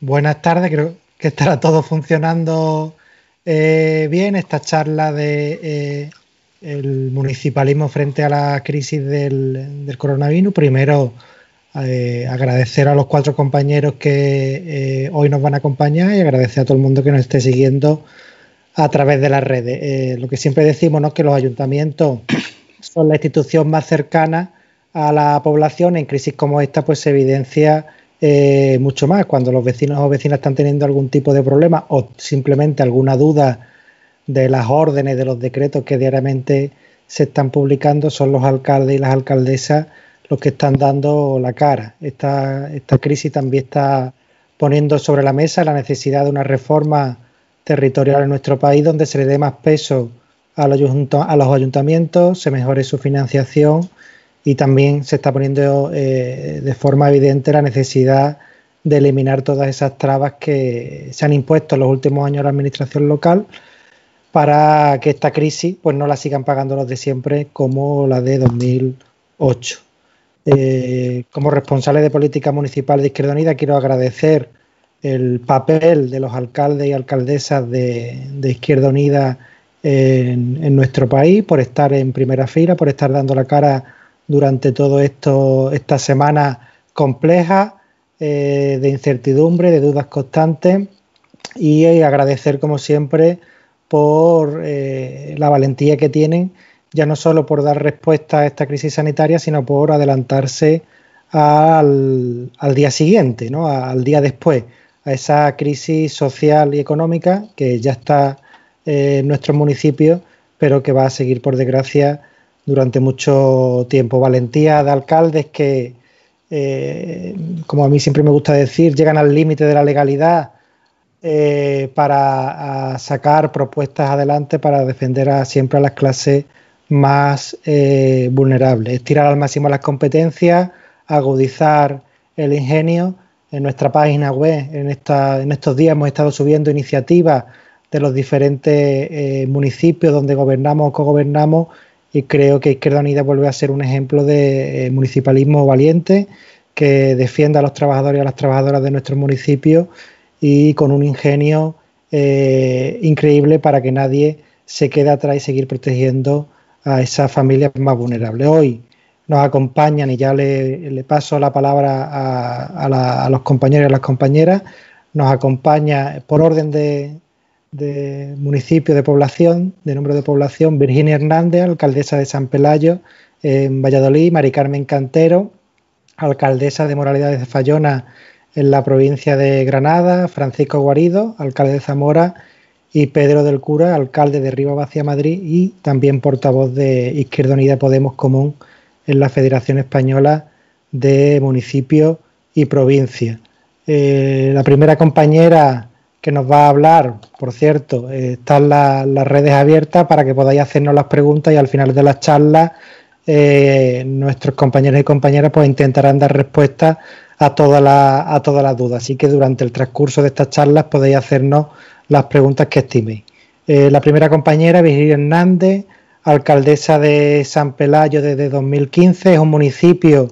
buenas tardes. Creo que estará todo funcionando eh, bien. Esta charla de eh, el municipalismo frente a la crisis del, coronavirus. Primero, eh, agradecer a los cuatro compañeros que hoy nos van a acompañar y agradecer a todo el mundo que nos esté siguiendo a través de las redes. lo que siempre decimos, ¿no? que los ayuntamientos son la institución más cercana a la población. En crisis como esta, pues se evidencia eh, mucho más cuando los vecinos o vecinas están teniendo algún tipo de problema o simplemente alguna duda de las órdenes, de los decretos que diariamente se están publicando, son los alcaldes y las alcaldesas los que están dando la cara. Esta, esta crisis también está poniendo sobre la mesa la necesidad de una reforma territorial en nuestro país donde se le dé más peso a los, a los ayuntamientos, se mejore su financiación y también se está poniendo eh, de forma evidente la necesidad de eliminar todas esas trabas que se han impuesto en los últimos años a la administración local para que esta crisis pues no la sigan pagando los de siempre como la de 2008. Eh, como responsable de política municipal de Izquierda Unida quiero agradecer el papel de los alcaldes y alcaldesas de, Izquierda Unida en, en, nuestro país, por estar en primera fila, por estar dando la cara durante esto, esta semana compleja eh, de incertidumbre, de dudas constantes y eh, agradecer como siempre por eh, la valentía que tienen, ya no solo por dar respuesta a esta crisis sanitaria, sino por adelantarse al, día siguiente, ¿no? al día después, a esa crisis social y económica que ya está en nuestros municipios, pero que va a seguir, por desgracia, durante mucho tiempo. Valentía de alcaldes que, eh, como a mí siempre me gusta decir, llegan al límite de la legalidad eh, para sacar propuestas adelante para defender a, siempre a las clases más eh, vulnerables. Estirar al máximo las competencias, agudizar el ingenio. En nuestra página web, en, esta, en estos días hemos estado subiendo iniciativas de los diferentes municipios donde gobernamos o cogobernamos y creo que Izquierda Unida vuelve a ser un ejemplo de eh, municipalismo valiente que defienda a los trabajadores y a las trabajadoras de nuestro municipio y con un ingenio eh, increíble para que nadie se quede atrás y seguir protegiendo a esas familias más vulnerables. Hoy nos acompañan y ya le, paso la palabra a, a los compañeros y a las compañeras. Nos acompaña por orden de, de municipio de población, de número de población, Virginia Hernández, alcaldesa de San Pelayo, en Valladolid, Mari Carmen Cantero, alcaldesa de Moralidades de Fallona en la provincia de Granada, Francisco Guarido, alcalde de Zamora, y Pedro del Cura, alcalde de Río Vacía Madrid y también portavoz de Izquierda Unida Podemos Común en la Federación Española de Municipios y Provincias. Eh, la primera compañera que nos va a hablar. Por cierto, eh, están las redes abiertas para que podáis hacernos las preguntas y al final de las charlas eh, nuestros compañeros y compañeras pues intentarán dar respuesta a todas las a todas las dudas. Así que durante el transcurso de estas charlas podéis hacernos las preguntas que estiméis. Eh, la primera compañera, Virginia Hernández, alcaldesa de San Pelayo desde 2015, es un municipio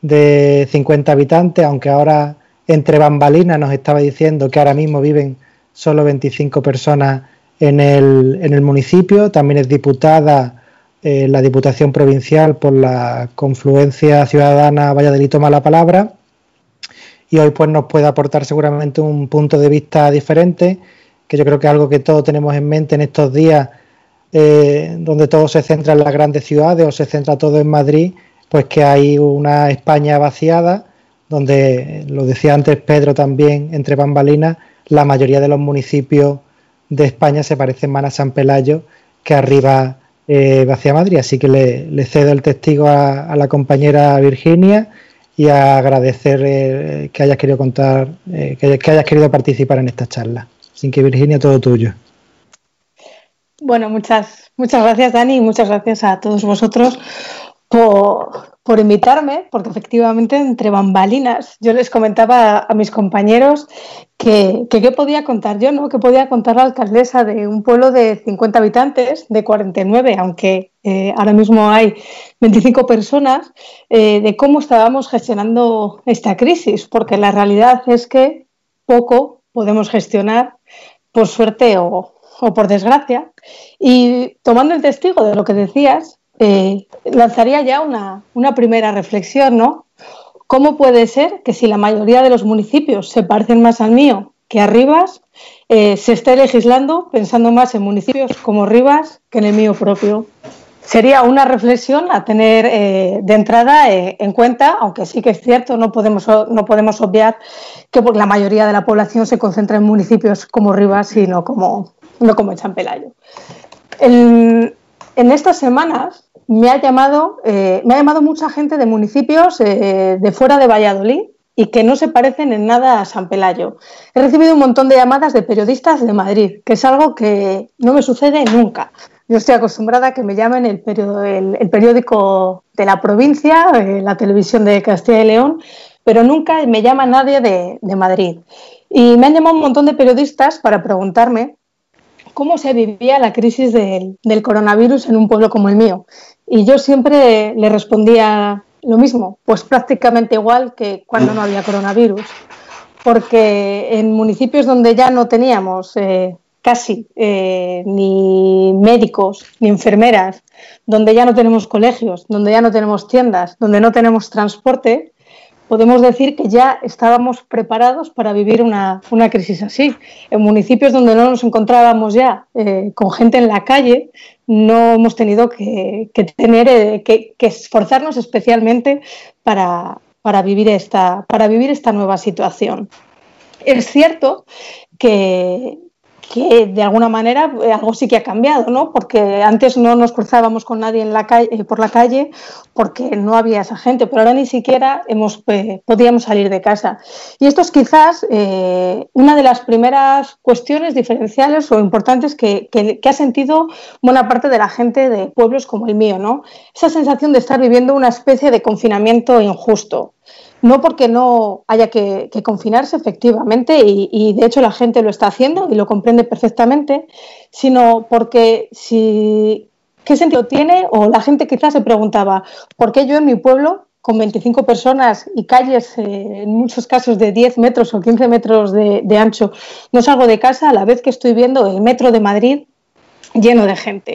de 50 habitantes, aunque ahora entre bambalinas nos estaba diciendo que ahora mismo viven solo 25 personas en el, en el municipio. También es diputada eh, la Diputación Provincial por la Confluencia Ciudadana Valladolid Toma la Palabra. Y hoy pues nos puede aportar seguramente un punto de vista diferente, que yo creo que es algo que todos tenemos en mente en estos días, eh, donde todo se centra en las grandes ciudades o se centra todo en Madrid, pues que hay una España vaciada donde, lo decía antes Pedro también, entre bambalinas, la mayoría de los municipios de España se parecen más a San Pelayo que arriba eh, hacia Madrid. Así que le, cedo el testigo a, la compañera Virginia y a agradecer eh, que hayas querido contar, eh, que, que, hayas querido participar en esta charla. Así que Virginia, todo tuyo. Bueno, muchas, muchas gracias Dani y muchas gracias a todos vosotros por, invitarme, porque efectivamente entre bambalinas yo les comentaba a mis compañeros que qué podía contar yo, ¿no? Que podía contar la alcaldesa de un pueblo de 50 habitantes, de 49, aunque eh, ahora mismo hay 25 personas, eh, de cómo estábamos gestionando esta crisis, porque la realidad es que poco podemos gestionar, por suerte o, por desgracia. Y tomando el testigo de lo que decías, eh, lanzaría ya una, una primera reflexión, ¿no? ¿Cómo puede ser que si la mayoría de los municipios se parecen más al mío que a Rivas, eh, se esté legislando pensando más en municipios como Rivas que en el mío propio? Sería una reflexión a tener eh, de entrada en cuenta, aunque sí que es cierto, no podemos, no podemos obviar que la mayoría de la población se concentra en municipios como Rivas y no como, no como en San Pelayo. En, en estas semanas me ha llamado, eh, me ha llamado mucha gente de municipios eh, de fuera de Valladolid y que no se parecen en nada a San Pelayo. He recibido un montón de llamadas de periodistas de Madrid, que es algo que no me sucede nunca. Yo estoy acostumbrada a que me llamen el, periódico de la provincia, eh, la televisión de Castilla y León, pero nunca me llama nadie de Madrid. Y me han llamado un montón de periodistas para preguntarme cómo se vivía la crisis del, coronavirus en un pueblo como el mío. Y yo siempre le respondía lo mismo, pues prácticamente igual que cuando no había coronavirus. Porque en municipios donde ya no teníamos eh, casi eh, ni médicos ni enfermeras, donde ya no tenemos colegios, donde ya no tenemos tiendas, donde no tenemos transporte, podemos decir que ya estábamos preparados para vivir una, crisis así. En municipios donde no nos encontrábamos ya eh, con gente en la calle, no hemos tenido que, tener eh, que, esforzarnos especialmente para, vivir esta, para vivir esta nueva situación. Es cierto que, que de alguna manera eh, algo sí que ha cambiado, ¿no? Porque antes no nos cruzábamos con nadie eh, por la calle porque no había esa gente, pero ahora ni siquiera hemos, eh, podíamos salir de casa. Y esto es quizás una de las primeras cuestiones diferenciales o importantes que, que, ha sentido buena parte de la gente de pueblos como el mío, ¿no? Esa sensación de estar viviendo una especie de confinamiento injusto no porque no haya que, confinarse efectivamente y, de hecho la gente lo está haciendo y lo comprende perfectamente, sino porque si qué sentido tiene o la gente quizás se preguntaba por qué yo en mi pueblo con 25 personas y calles eh, en muchos casos de 10 metros o 15 metros de, de ancho no salgo de casa a la vez que estoy viendo el metro de Madrid lleno de gente,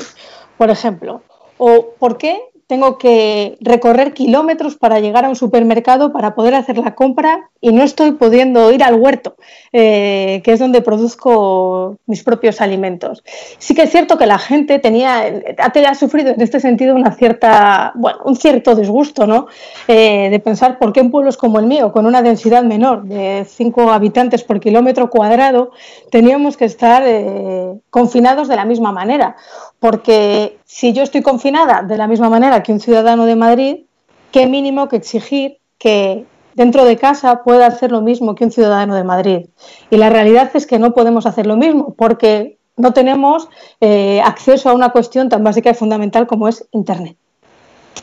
por ejemplo. ¿O por qué tengo que recorrer kilómetros para llegar a un supermercado para poder hacer la compra y no estoy pudiendo ir al huerto, eh, que es donde produzco mis propios alimentos. Sí que es cierto que la gente tenía, ha, sufrido en este sentido una cierta, bueno, un cierto disgusto, ¿no? Eh, de pensar por qué en pueblos como el mío, con una densidad menor de 5 habitantes por kilómetro cuadrado, teníamos que estar eh, confinados de la misma manera porque si yo estoy confinada de la misma manera que un ciudadano de Madrid, qué mínimo que exigir que dentro de casa pueda hacer lo mismo que un ciudadano de Madrid. Y la realidad es que no podemos hacer lo mismo porque no tenemos eh, acceso a una cuestión tan básica y fundamental como es Internet.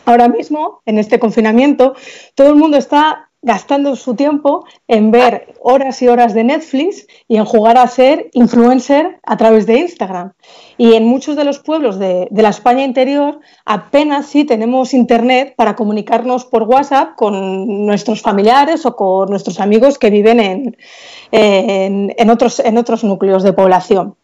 Ahora mismo, en este confinamiento, todo el mundo está gastando su tiempo en ver horas y horas de Netflix y en jugar a ser influencer a través de Instagram. Y en muchos de los pueblos de, la España interior apenas sí tenemos internet para comunicarnos por WhatsApp con nuestros familiares o con nuestros amigos que viven en, otros, en otros núcleos de población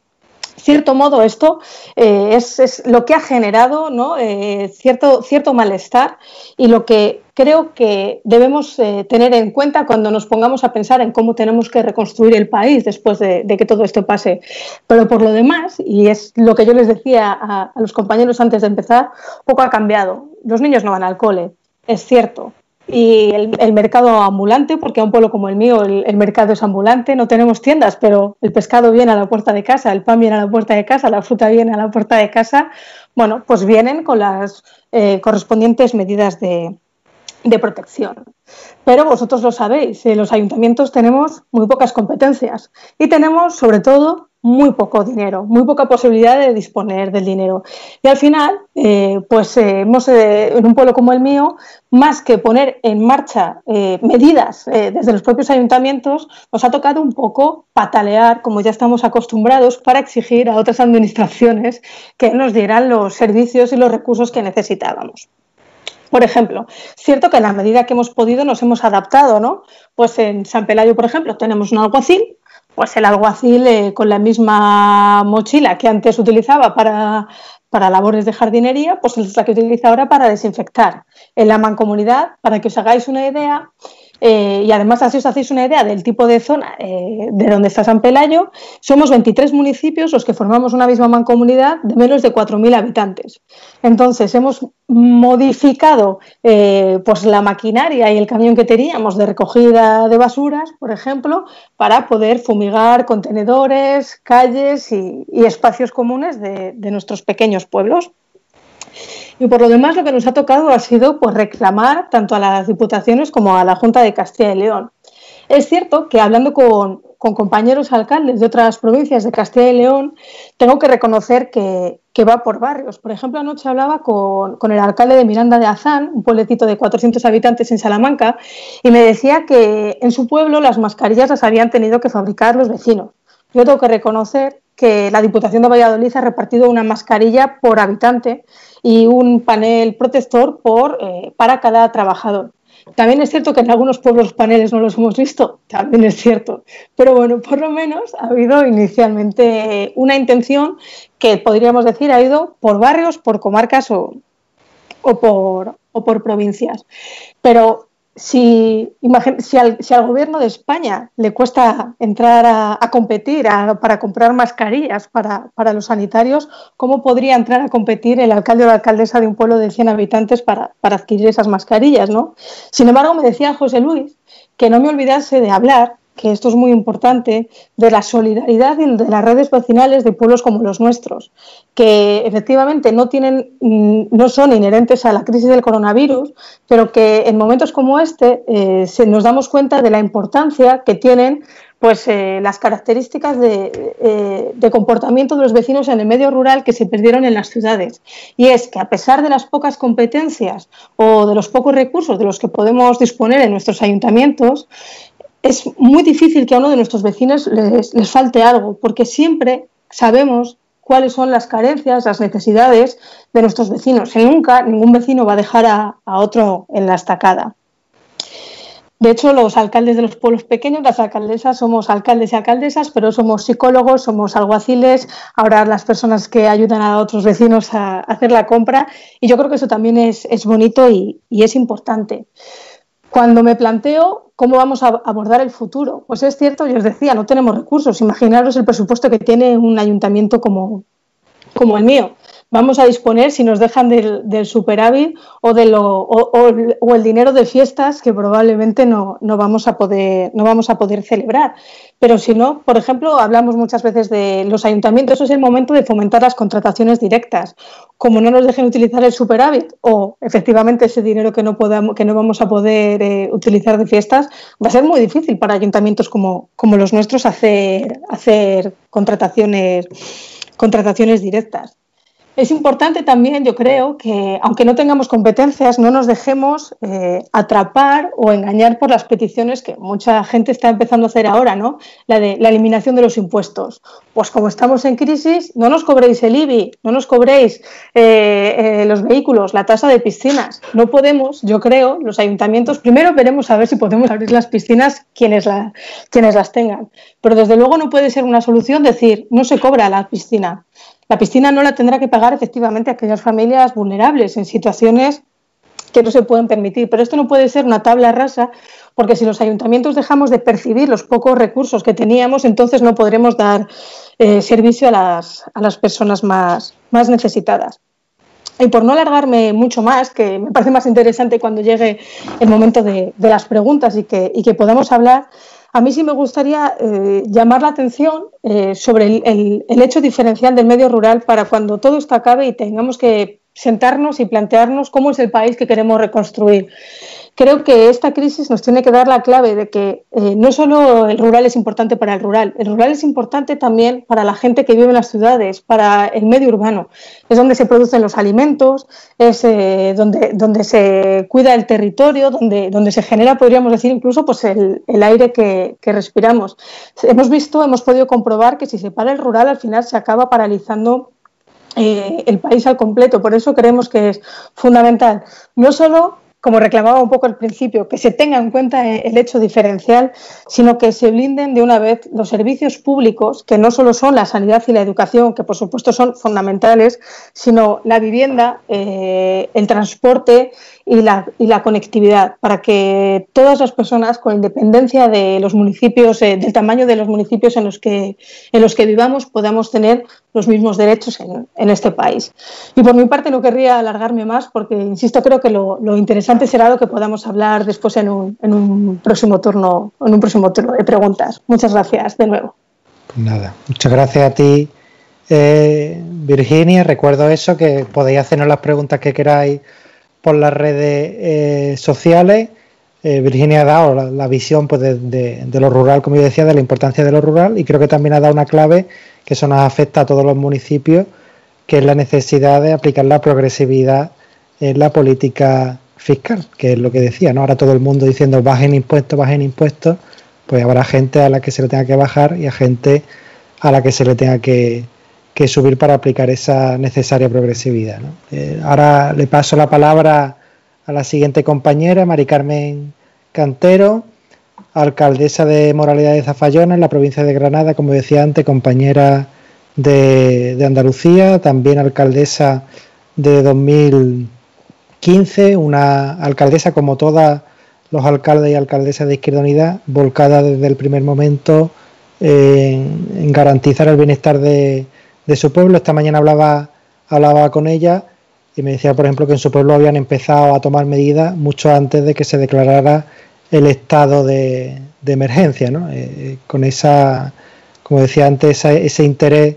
cierto modo esto eh, es, lo que ha generado ¿no? Eh, cierto, cierto malestar y lo que creo que debemos eh, tener en cuenta cuando nos pongamos a pensar en cómo tenemos que reconstruir el país después de, que todo esto pase. Pero por lo demás, y es lo que yo les decía a los compañeros antes de empezar, poco ha cambiado. Los niños no van al cole, es cierto, y el, mercado ambulante, porque a un pueblo como el mío el, mercado es ambulante, no tenemos tiendas, pero el pescado viene a la puerta de casa, el pan viene a la puerta de casa, la fruta viene a la puerta de casa, bueno, pues vienen con las eh, correspondientes medidas de, de protección. Pero vosotros lo sabéis, en los ayuntamientos tenemos muy pocas competencias y tenemos sobre todo muy poco dinero, muy poca posibilidad de disponer del dinero. Y al final, eh, pues eh, hemos, eh, en un pueblo como el mío, más que poner en marcha medidas desde los propios ayuntamientos, nos ha tocado un poco patalear, como ya estamos acostumbrados, para exigir a otras administraciones que nos dieran los servicios y los recursos que necesitábamos. Por ejemplo, cierto que en la medida que hemos podido nos hemos adaptado, ¿no? Pues en San Pelayo, por ejemplo, tenemos un alguacil pues el alguacil eh, con la misma mochila que antes utilizaba para, para labores de jardinería, pues es la que utiliza ahora para desinfectar. En la mancomunidad, para que os hagáis una idea, eh, y además así os hacéis una idea del tipo de zona eh, de donde está San Pelayo, somos 23 municipios los que formamos una misma mancomunidad de menos de 4.000 habitantes. Entonces hemos modificado eh, pues la maquinaria y el camión que teníamos de recogida de basuras, por ejemplo, para poder fumigar contenedores, calles y, espacios comunes de nuestros pequeños pueblos. Y por lo demás, lo que nos ha tocado ha sido pues, reclamar tanto a las diputaciones como a la Junta de Castilla y León. Es cierto que hablando con, compañeros alcaldes de otras provincias de Castilla y León, tengo que reconocer que, va por barrios. Por ejemplo, anoche hablaba con, el alcalde de Miranda de Azán, un pueblecito de 400 habitantes en Salamanca, y me decía que en su pueblo las mascarillas las habían tenido que fabricar los vecinos. Yo tengo que reconocer que la Diputación de Valladolid ha repartido una mascarilla por habitante y un panel protector por, eh, para cada trabajador. También es cierto que en algunos pueblos los paneles no los hemos visto, también es cierto, pero bueno, por lo menos ha habido inicialmente una intención que podríamos decir ha ido por barrios, por comarcas o, o, por, o por provincias. Pero si, si, al, si, al, gobierno de España le cuesta entrar a, competir para comprar mascarillas para, para, los sanitarios, ¿cómo podría entrar a competir el alcalde o la alcaldesa de un pueblo de 100 habitantes para, para adquirir esas mascarillas? ¿no? Sin embargo, me decía José Luis que no me olvidase de hablar que esto es muy importante, de la solidaridad de las redes vecinales de pueblos como los nuestros, que efectivamente no, tienen, mm, no son inherentes a la crisis del coronavirus, pero que en momentos como este eh, nos damos cuenta de la importancia que tienen pues eh, las características eh, de, comportamiento de los vecinos en el medio rural que se perdieron en las ciudades. Y es que a pesar de las pocas competencias o de los pocos recursos de los que podemos disponer en nuestros ayuntamientos, es muy difícil que a uno de nuestros vecinos les, falte algo, porque siempre sabemos cuáles son las carencias, las necesidades de nuestros vecinos. Y nunca ningún vecino va a dejar a, otro en la estacada. De hecho, los alcaldes de los pueblos pequeños, las alcaldesas, somos alcaldes y alcaldesas, pero somos psicólogos, somos alguaciles, ahora las personas que ayudan a otros vecinos a hacer la compra. Y yo creo que eso también es, bonito y, y es importante. Cuando me planteo cómo vamos a abordar el futuro, pues es cierto, yo os decía, no tenemos recursos. Imaginaros el presupuesto que tiene un ayuntamiento como, como el mío vamos a disponer si nos dejan del, superávit o, de lo, o, el dinero de fiestas que probablemente no, no, vamos a poder, no vamos a poder celebrar. Pero si no, por ejemplo, hablamos muchas veces de los ayuntamientos, es el momento de fomentar las contrataciones directas. Como no nos dejen utilizar el superávit o efectivamente ese dinero que no, podamos, que no vamos a poder eh, utilizar de fiestas, va a ser muy difícil para ayuntamientos como, como los nuestros hacer, hacer contrataciones, contrataciones directas. Es importante también, yo creo, que aunque no tengamos competencias, no nos dejemos eh, atrapar o engañar por las peticiones que mucha gente está empezando a hacer ahora, ¿no? La de la eliminación de los impuestos. Pues como estamos en crisis, no nos cobréis el IBI, no nos cobréis eh, eh, los vehículos, la tasa de piscinas. No podemos, yo creo, los ayuntamientos, primero veremos a ver si podemos abrir las piscinas quienes, quienes las tengan. Pero desde luego no puede ser una solución decir, no se cobra la piscina la piscina no la tendrá que pagar efectivamente aquellas familias vulnerables en situaciones que no se pueden permitir. Pero esto no puede ser una tabla rasa, porque si los ayuntamientos dejamos de percibir los pocos recursos que teníamos, entonces no podremos dar eh, servicio a las, a las personas más, más necesitadas. Y por no alargarme mucho más, que me parece más interesante cuando llegue el momento de, de las preguntas y que, y que podamos hablar, a mí sí me gustaría eh, llamar la atención eh, sobre el, hecho diferencial del medio rural para cuando todo esto acabe y tengamos que sentarnos y plantearnos cómo es el país que queremos reconstruir creo que esta crisis nos tiene que dar la clave de que eh, no solo el rural es importante para el rural, el rural es importante también para la gente que vive en las ciudades, para el medio urbano. Es donde se producen los alimentos, es eh, donde, donde se cuida el territorio, donde, donde se genera, podríamos decir, incluso pues el, aire que, respiramos. Hemos visto, hemos podido comprobar que si se para el rural, al final se acaba paralizando eh, el país al completo. Por eso creemos que es fundamental no solo como reclamaba un poco al principio, que se tenga en cuenta el hecho diferencial, sino que se blinden de una vez los servicios públicos, que no solo son la sanidad y la educación, que por supuesto son fundamentales, sino la vivienda, eh, el transporte y la, y la, conectividad, para que todas las personas, con independencia de los municipios, eh, del tamaño de los municipios en los que, en los que vivamos, podamos tener los mismos derechos en, en este país. Y por mi parte no querría alargarme más porque, insisto, creo que lo, lo interesante será lo que podamos hablar después en un, en un, próximo turno, en un próximo turno de preguntas. Muchas gracias de nuevo. Pues nada, muchas gracias a ti, eh, Virginia. Recuerdo eso, que podéis hacernos las preguntas que queráis por las redes eh, sociales. Eh, Virginia ha dado la, visión pues, de, de, lo rural, como yo decía, de la importancia de lo rural y creo que también ha dado una clave que eso nos afecta a todos los municipios, que es la necesidad de aplicar la progresividad en la política fiscal, que es lo que decía, ¿no? Ahora todo el mundo diciendo bajen impuestos, bajen impuestos, pues habrá gente a la que se le tenga que bajar y a gente a la que se le tenga que, que subir para aplicar esa necesaria progresividad. Eh, ahora le paso la palabra a la siguiente compañera, Mari Carmen Cantero, alcaldesa de Moralidad de Zafayona en la provincia de Granada, como decía antes, compañera de, de Andalucía, también alcaldesa de 2015, una alcaldesa como todas los alcaldes y alcaldesas de Izquierda Unida, volcada desde el primer momento en, en garantizar el bienestar de, de, su pueblo. Esta mañana hablaba, hablaba con ella y me decía, por ejemplo, que en su pueblo habían empezado a tomar medidas mucho antes de que se declarara el estado de, emergencia, ¿no? eh, con esa, como decía antes, ese interés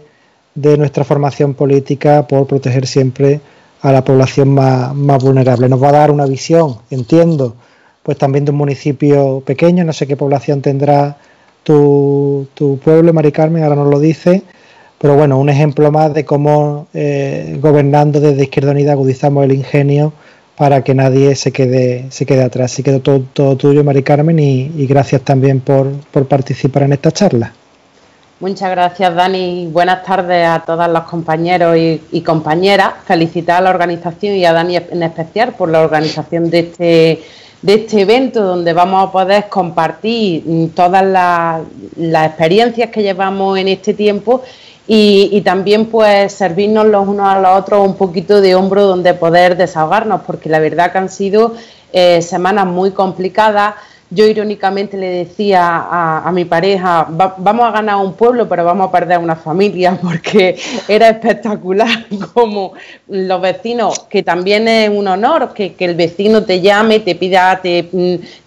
de nuestra formación política por proteger siempre a la población más, más vulnerable. Nos va a dar una visión, entiendo, pues también de un municipio pequeño, no sé qué población tendrá tu, tu pueblo, Mari Carmen, ahora nos lo dice, pero bueno, un ejemplo más de cómo eh, gobernando desde Izquierda Unida agudizamos el ingenio para que nadie se quede, se quede atrás. Así que todo, todo tuyo, Mari Carmen, y, gracias también por, por, participar en esta charla. Muchas gracias, Dani. Buenas tardes a todos los compañeros y, y compañeras. Felicitar a la organización y a Dani en especial por la organización de este de este evento donde vamos a poder compartir todas las, las experiencias que llevamos en este tiempo y, y, también pues servirnos los unos a los otros un poquito de hombro donde poder desahogarnos, porque la verdad que han sido eh, semanas muy complicadas. Yo irónicamente le decía a, mi pareja, va, vamos a ganar un pueblo, pero vamos a perder una familia, porque era espectacular como los vecinos, que también es un honor que, que el vecino te llame, te pida, te,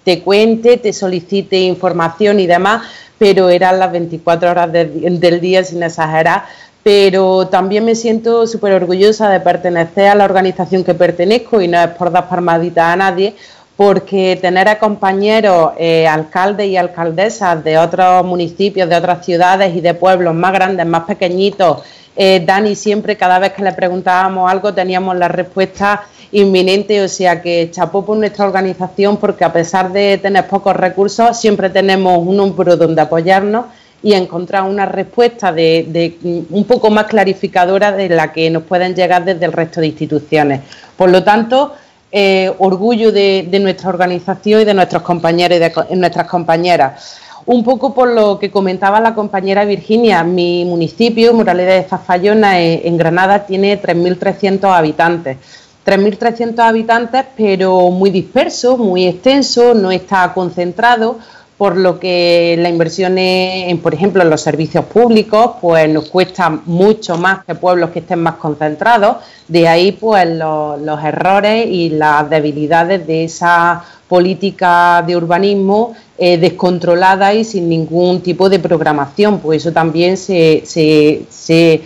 te cuente, te solicite información y demás, pero eran las 24 horas de, del día sin exagerar. Pero también me siento súper orgullosa de pertenecer a la organización que pertenezco y no es por dar palmaditas a nadie, porque tener a compañeros eh, alcaldes y alcaldesas de otros municipios, de otras ciudades y de pueblos más grandes, más pequeñitos, eh, Dani siempre, cada vez que le preguntábamos algo, teníamos la respuesta inminente, o sea que chapó por nuestra organización porque a pesar de tener pocos recursos, siempre tenemos un hombro donde apoyarnos y encontrar una respuesta de, de, un poco más clarificadora de la que nos pueden llegar desde el resto de instituciones. Por lo tanto, eh, orgullo de, nuestra organización y de nuestros compañeros y de nuestras compañeras. Un poco por lo que comentaba la compañera Virginia, mi municipio, Moralidad de Zafayona, en Granada, tiene 3.300 habitantes. 3.300 habitantes, pero muy disperso, muy extenso, no está concentrado, por lo que la inversión en, por ejemplo, en los servicios públicos, pues nos cuesta mucho más que pueblos que estén más concentrados. De ahí, pues, los, errores y las debilidades de esa política de urbanismo eh, descontrolada y sin ningún tipo de programación, pues eso también se, se, se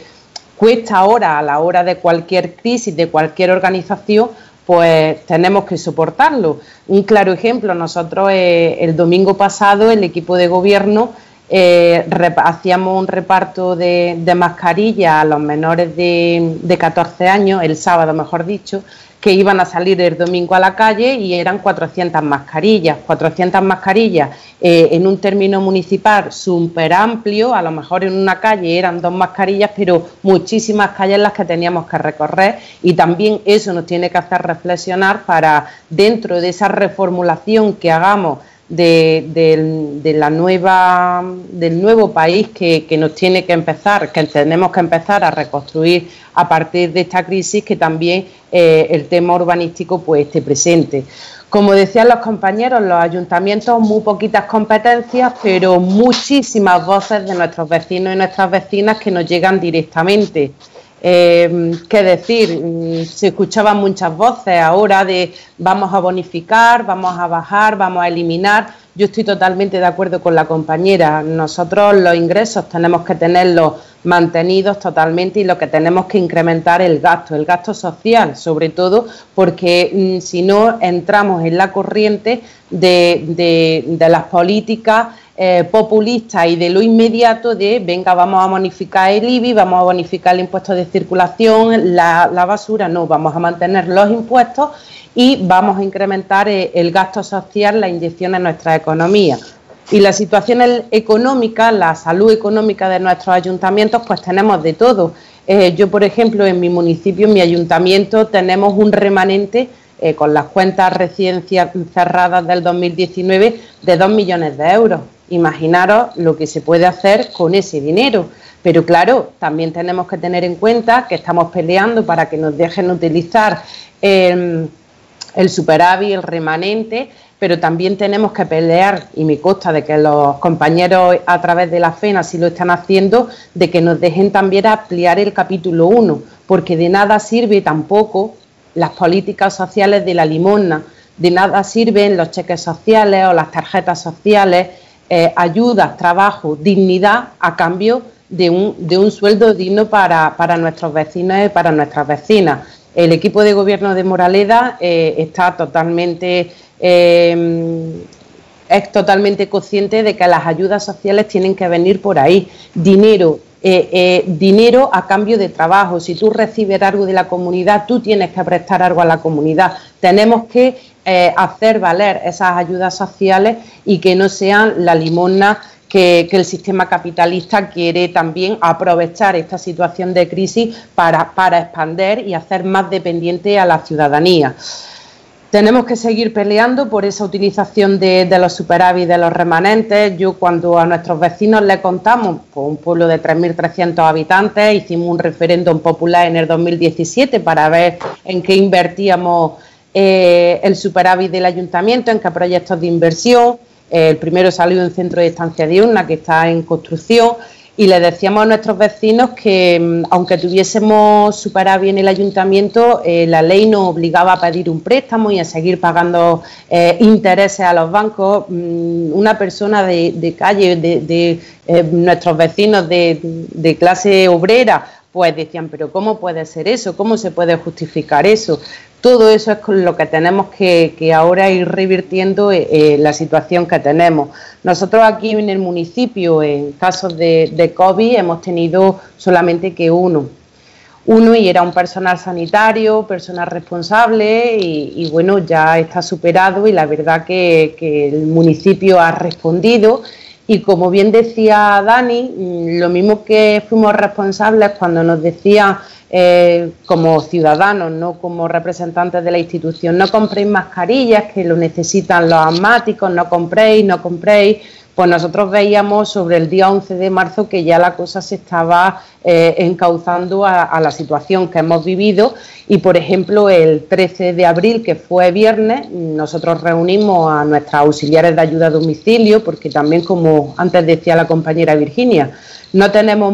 cuesta ahora a la hora de cualquier crisis, de cualquier organización, pues tenemos que soportarlo. Un claro ejemplo, nosotros eh, el domingo pasado el equipo de gobierno eh, hacíamos un reparto de, mascarillas a los menores de, de 14 años, el sábado mejor dicho, que iban a salir el domingo a la calle y eran 400 mascarillas. 400 mascarillas eh, en un término municipal súper amplio, a lo mejor en una calle eran dos mascarillas, pero muchísimas calles las que teníamos que recorrer y también eso nos tiene que hacer reflexionar para dentro de esa reformulación que hagamos de, la nueva, del nuevo país que, nos tiene que empezar, que tenemos que empezar a reconstruir a partir de esta crisis, que también eh, el tema urbanístico pues esté presente. Como decían los compañeros, los ayuntamientos muy poquitas competencias, pero muchísimas voces de nuestros vecinos y nuestras vecinas que nos llegan directamente. Eh, ¿Qué decir? Mm, se escuchaban muchas voces ahora de vamos a bonificar, vamos a bajar, vamos a eliminar. Yo estoy totalmente de acuerdo con la compañera. Nosotros los ingresos tenemos que tenerlos mantenidos totalmente y lo que tenemos que incrementar el gasto, el gasto social, sobre todo porque mm, si no entramos en la corriente de, de las políticas eh, populista y de lo inmediato de, venga, vamos a bonificar el IBI, vamos a bonificar el impuesto de circulación, la, basura, no, vamos a mantener los impuestos y vamos a incrementar eh, el gasto social, la inyección en nuestra economía. Y la situación económica, la salud económica de nuestros ayuntamientos, pues tenemos de todo. Eh, yo, por ejemplo, en mi municipio, en mi ayuntamiento, tenemos un remanente con las cuentas recién cerradas del 2019 de 2 millones de euros. Imaginaros lo que se puede hacer con ese dinero. Pero claro, también tenemos que tener en cuenta que estamos peleando para que nos dejen utilizar em, el superávit, el remanente, pero también tenemos que pelear, y me consta de que los compañeros a través de la FENA sí lo están haciendo, de que nos dejen también ampliar el capítulo 1, porque de nada sirve tampoco las políticas sociales de la limosna, de nada sirven los cheques sociales o las tarjetas sociales eh, ayudas, trabajo, dignidad a cambio de un, de un sueldo digno para, nuestros vecinos y para nuestras vecinas. El equipo de gobierno de Moraleda eh, está totalmente em, es totalmente consciente de que las ayudas sociales tienen que venir por ahí. Dinero, eh, dinero a cambio de trabajo. Si tú recibes algo de la comunidad, tú tienes que prestar algo a la comunidad. Tenemos que eh, hacer valer esas ayudas sociales y que no sean la limosna que, el sistema capitalista quiere también aprovechar esta situación de crisis para, para expander y hacer más dependiente a la ciudadanía. Tenemos que seguir peleando por esa utilización de, los superávit de los remanentes. Yo cuando a nuestros vecinos le contamos, pues un pueblo de 3.300 habitantes, hicimos un referéndum popular en el 2017 para ver en qué invertíamos eh, el superávit del ayuntamiento, en qué proyectos de inversión. Eh, el primero salió un centro de estancia diurna que está en construcción y le decíamos a nuestros vecinos que mm, aunque tuviésemos superávit en el ayuntamiento, eh, la ley nos obligaba a pedir un préstamo y a seguir pagando intereses a los bancos. Mm, una persona de, calle, de, nuestros vecinos de clase obrera, pues decían, pero ¿cómo puede ser eso? ¿Cómo se puede justificar eso? Todo eso es con lo que tenemos que, ahora ir revirtiendo eh, eh, la situación que tenemos. Nosotros aquí en el municipio, en casos de, COVID, hemos tenido solamente que uno. Uno y era un personal sanitario, personal responsable y, bueno, ya está superado y la verdad que, que el municipio ha respondido y como bien decía Dani, mm, lo mismo que fuimos responsables cuando nos decía eh, como ciudadanos, no como representantes de la institución, no compréis mascarillas que lo necesitan los asmáticos, no compréis, no compréis pues nosotros veíamos sobre el día 11 de marzo que ya la cosa se estaba eh, encauzando a, la situación que hemos vivido y, por ejemplo, el 13 de abril, que fue viernes, nosotros reunimos a nuestras auxiliares de ayuda a domicilio, porque también, como antes decía la compañera Virginia, no tenemos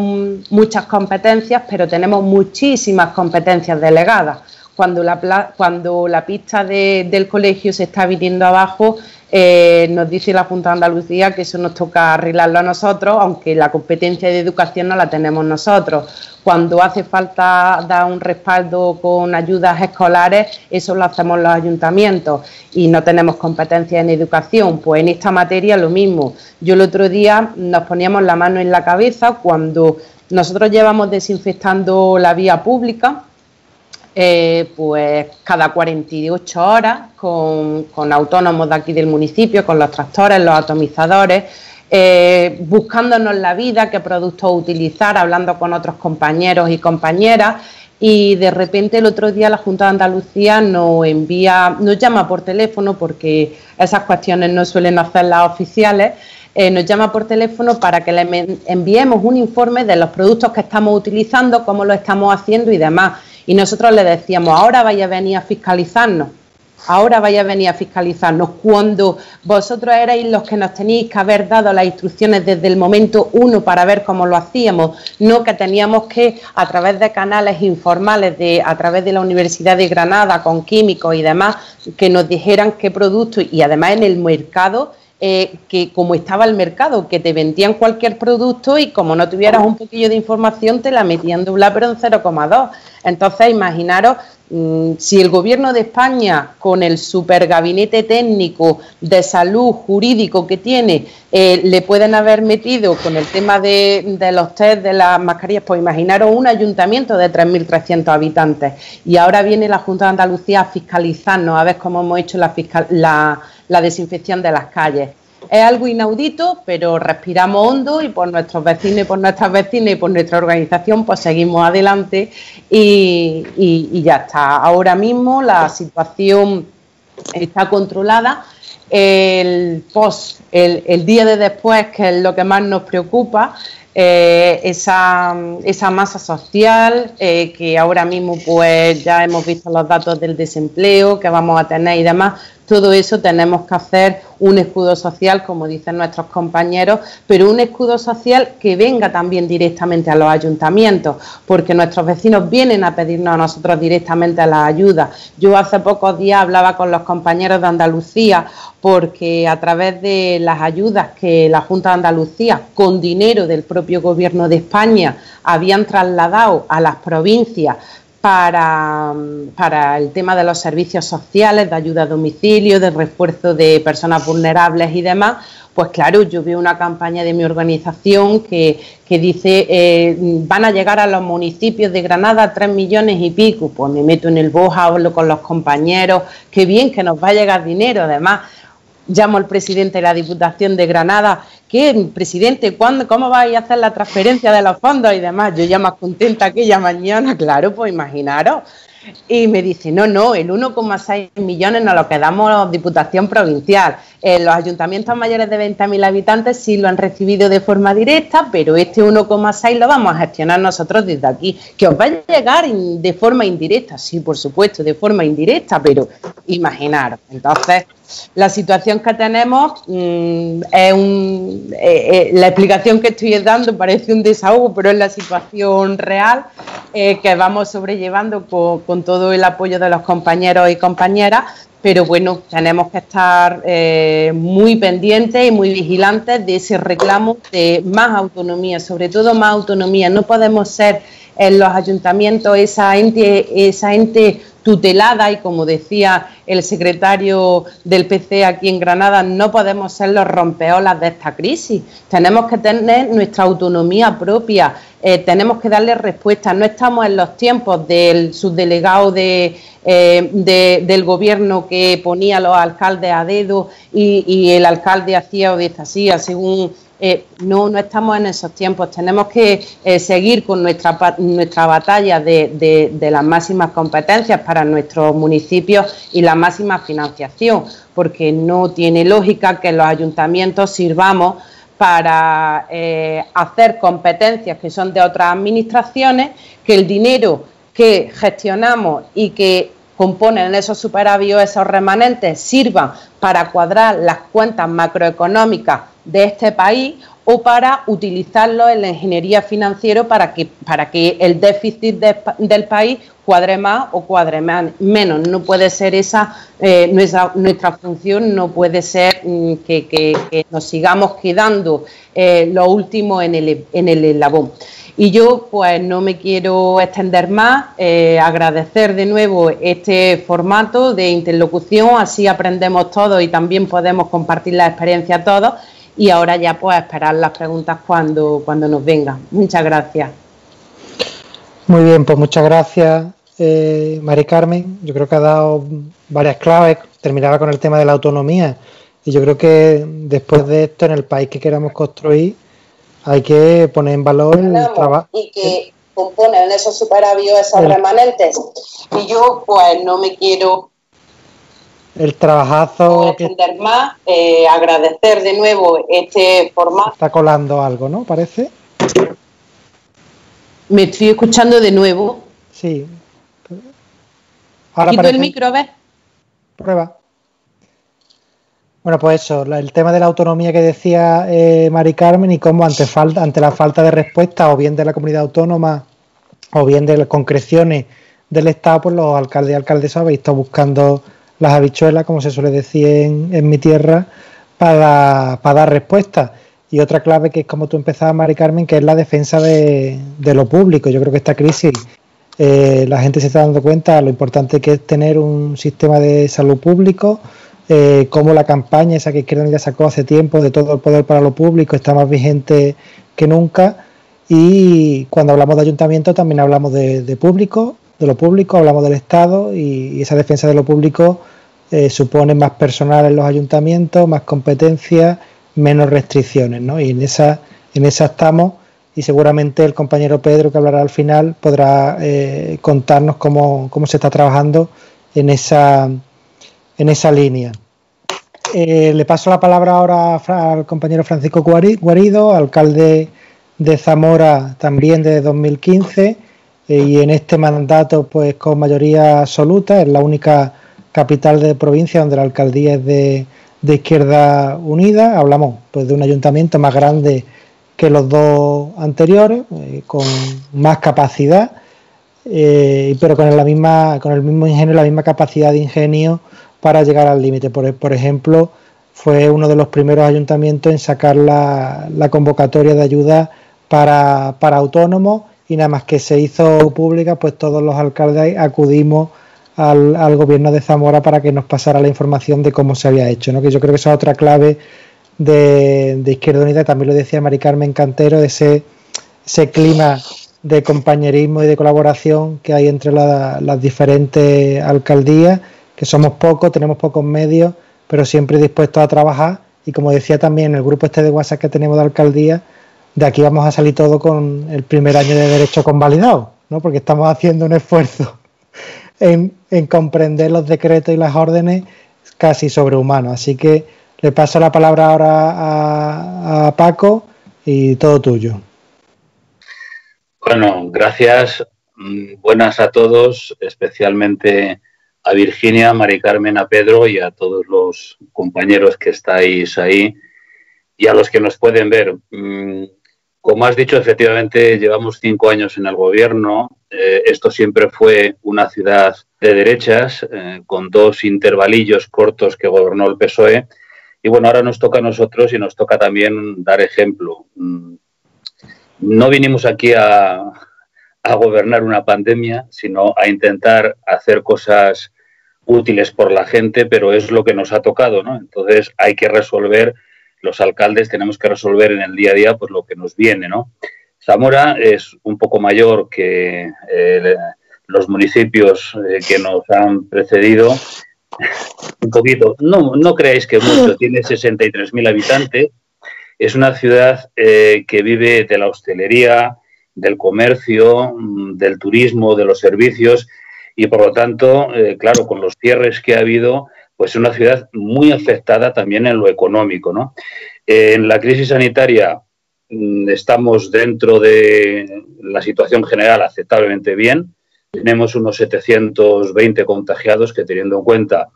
muchas competencias, pero tenemos muchísimas competencias delegadas cuando la, cuando la pista del colegio se está viniendo abajo, eh, nos dice la Junta de Andalucía que eso nos toca arreglarlo a nosotros, aunque la competencia de educación no la tenemos nosotros. Cuando hace falta dar un respaldo con ayudas escolares, eso lo hacemos los ayuntamientos y no tenemos competencia en educación. Pues en esta materia lo mismo. Yo el otro día nos poníamos la mano en la cabeza cuando nosotros llevamos desinfectando la vía pública eh, pues cada 48 horas con, autónomos de aquí del municipio, con los tractores, los atomizadores, eh, buscándonos la vida, qué productos utilizar, hablando con otros compañeros y compañeras. Y de repente el otro día la Junta de Andalucía nos envía, nos llama por teléfono, porque esas cuestiones no suelen hacer las oficiales, eh, nos llama por teléfono para que le enviemos un informe de los productos que estamos utilizando, cómo lo estamos haciendo y demás. Y nosotros le decíamos, ahora vaya a venir a fiscalizarnos, ahora vaya a venir a fiscalizarnos, cuando vosotros erais los que nos teníais que haber dado las instrucciones desde el momento uno para ver cómo lo hacíamos, no que teníamos que, a través de canales informales, de, a través de la Universidad de Granada, con químicos y demás, que nos dijeran qué producto, y además en el mercado, eh, que como estaba el mercado, que te vendían cualquier producto y como no tuvieras un poquillo de información te la metían doblada pero en 0,2. Entonces, imaginaros mm, si el gobierno de España, con el super gabinete técnico de salud jurídico que tiene, eh, le pueden haber metido con el tema de, los test de las mascarillas, pues imaginaros un ayuntamiento de 3.300 habitantes. Y ahora viene la Junta de Andalucía a fiscalizarnos, a ver cómo hemos hecho la, la, la desinfección de las calles. Es algo inaudito, pero respiramos hondo y por nuestros vecinos y por nuestras vecinas y por nuestra organización, pues seguimos adelante y, ya está. Ahora mismo la situación está controlada. El post, el, día de después, que es lo que más nos preocupa, eh, esa, esa, masa social eh, que ahora mismo pues ya hemos visto los datos del desempleo que vamos a tener y demás, todo eso tenemos que hacer un escudo social, como dicen nuestros compañeros, pero un escudo social que venga también directamente a los ayuntamientos, porque nuestros vecinos vienen a pedirnos a nosotros directamente la ayuda. Yo hace pocos días hablaba con los compañeros de Andalucía, porque a través de las ayudas que la Junta de Andalucía, con dinero del propio Gobierno de España, habían trasladado a las provincias para, el tema de los servicios sociales, de ayuda a domicilio, de refuerzo de personas vulnerables y demás, pues claro, yo veo una campaña de mi organización que, dice eh, van a llegar a los municipios de Granada tres millones y pico. Pues me meto en el Boja, hablo con los compañeros, qué bien que nos va a llegar dinero. Además, llamo al presidente de la Diputación de Granada, ¿qué, presidente, ¿cuándo, cómo vais a hacer la transferencia de los fondos y demás? Yo ya más contenta aquella mañana, claro, pues imaginaros. Y me dice, no, no, el 1,6 millones nos lo quedamos Diputación Provincial. Eh, los ayuntamientos mayores de 20.000 habitantes sí lo han recibido de forma directa, pero este 1,6 lo vamos a gestionar nosotros desde aquí. Que os va a llegar de forma indirecta, sí, por supuesto, de forma indirecta, pero imaginaros. Entonces, la situación que tenemos mm, es un, eh, eh, la explicación que estoy dando parece un desahogo, pero es la situación real eh, que vamos sobrellevando con, todo el apoyo de los compañeros y compañeras. Pero bueno, tenemos que estar muy pendientes y muy vigilantes de ese reclamo de más autonomía, sobre todo más autonomía. No podemos ser en los ayuntamientos esa ente, esa ente tutelada y como decía el secretario del PC aquí en Granada, no podemos ser los rompeolas de esta crisis. Tenemos que tener nuestra autonomía propia, eh, tenemos que darle respuesta. No estamos en los tiempos del subdelegado de, eh, del gobierno que ponía a los alcaldes a dedo y, y el alcalde hacía o deshacía según eh, no, no estamos en esos tiempos. Tenemos que eh, seguir con nuestra, nuestra batalla de, las máximas competencias para nuestros municipios y la máxima financiación, porque no tiene lógica que los ayuntamientos sirvamos para eh, hacer competencias que son de otras administraciones, que el dinero que gestionamos y que componen esos superavios, esos remanentes, sirvan para cuadrar las cuentas macroeconómicas de este país o para utilizarlo en la ingeniería financiera para que, para que el déficit del país cuadre más o cuadre menos. No puede ser esa, eh, nuestra, función no puede ser mm, que, nos sigamos quedando eh, lo último en el, en el eslabón. Y yo pues no me quiero extender más, eh, agradecer de nuevo este formato de interlocución, así aprendemos todos y también podemos compartir la experiencia todos y ahora ya pues esperar las preguntas cuando, cuando nos vengan. Muchas gracias. Muy bien, pues muchas gracias, eh, Mari Carmen. Yo creo que ha dado varias claves. Terminaba con el tema de la autonomía. Y yo creo que después de esto, en el país que queramos construir, hay que poner en valor el trabajo. Y que componen esos superavios, esos remanentes. Y yo, pues, no me quiero. El trabajazo. que... más, eh, agradecer de nuevo este formato. Está colando algo, ¿no? Parece. Me estoy escuchando de nuevo. Sí. Ahora Quito el micro, ¿ves? Prueba. Bueno, pues eso, el tema de la autonomía que decía eh, Mari Carmen y cómo ante, falta, ante la falta de respuesta o bien de la comunidad autónoma o bien de las concreciones del Estado, pues los alcaldes y alcaldesas habéis estado buscando las habichuelas, como se suele decir en, mi tierra, para, dar respuesta. Y otra clave que es como tú empezabas, Mari Carmen, que es la defensa de, lo público. Yo creo que esta crisis eh, la gente se está dando cuenta lo importante que es tener un sistema de salud público, eh, como la campaña esa que Izquierda ya sacó hace tiempo de todo el poder para lo público está más vigente que nunca y cuando hablamos de ayuntamiento también hablamos de, público, de lo público, hablamos del Estado y, esa defensa de lo público eh, supone más personal en los ayuntamientos, más competencias, menos restricciones, ¿no? Y en esa, en esa estamos y seguramente el compañero Pedro que hablará al final podrá eh, contarnos cómo, cómo se está trabajando en esa en esa línea. Eh, le paso la palabra ahora al compañero Francisco Guarido, alcalde de Zamora también de 2015 eh, y en este mandato pues con mayoría absoluta, es la única capital de provincia donde la alcaldía es de, Izquierda Unida. Hablamos pues de un ayuntamiento más grande que los dos anteriores, eh, con más capacidad, pero con la misma, con el mismo ingenio, la misma capacidad de ingenio para llegar al límite. Por, ejemplo, fue uno de los primeros ayuntamientos en sacar la, convocatoria de ayuda para, autónomos y nada más que se hizo pública, pues todos los alcaldes acudimos al, gobierno de Zamora para que nos pasara la información de cómo se había hecho, ¿no? que yo creo que esa es otra clave de, Izquierda Unida, también lo decía Mari Carmen Cantero, ese, ese clima de compañerismo y de colaboración que hay entre las diferentes alcaldías que somos pocos, tenemos pocos medios, pero siempre dispuestos a trabajar. Y como decía también el grupo este de WhatsApp que tenemos de alcaldía, de aquí vamos a salir todo con el primer año de derecho convalidado, ¿no? porque estamos haciendo un esfuerzo en, comprender los decretos y las órdenes casi sobrehumanos. Así que le paso la palabra ahora a, a Paco y todo tuyo. Bueno, gracias. Mm, buenas a todos, especialmente a Virginia, a Mari Carmen, a Pedro y a todos los compañeros que estáis ahí y a los que nos pueden ver. Como has dicho, efectivamente llevamos cinco años en el gobierno. Eh, esto siempre fue una ciudad de derechas, eh, con dos intervalillos cortos que gobernó el PSOE. Y bueno, ahora nos toca a nosotros y nos toca también dar ejemplo. Mm, no vinimos aquí a, a gobernar una pandemia, sino a intentar hacer cosas útiles por la gente, pero es lo que nos ha tocado, ¿no? Entonces hay que resolver, los alcaldes tenemos que resolver en el día a día pues lo que nos viene, ¿no? Zamora es un poco mayor que eh, los municipios eh, que nos han precedido, un poquito, no, no creáis que mucho, tiene 63.000 habitantes, es una ciudad eh, que vive de la hostelería, del comercio, mm, del turismo, de los servicios, y por lo tanto, claro, con los cierres que ha habido, pues es una ciudad muy afectada también en lo económico. ¿no? en la crisis sanitaria mm, estamos dentro de la situación general aceptablemente bien. Tenemos unos 720 contagiados que teniendo en cuenta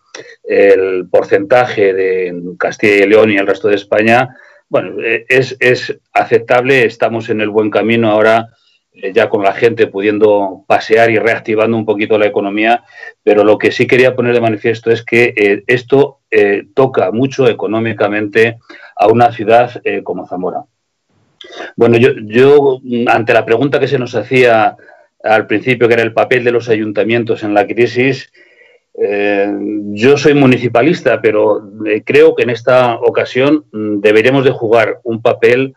el porcentaje de Castilla y León y el resto de España, bueno, eh, es, es aceptable, estamos en el buen camino ahora ya con la gente pudiendo pasear y reactivando un poquito la economía, pero lo que sí quería poner de manifiesto es que eh, esto eh, toca mucho económicamente a una ciudad como Zamora. Bueno, yo, yo, ante la pregunta que se nos hacía al principio, que era el papel de los ayuntamientos en la crisis, yo soy municipalista, pero creo que en esta ocasión mm, deberíamos de jugar un papel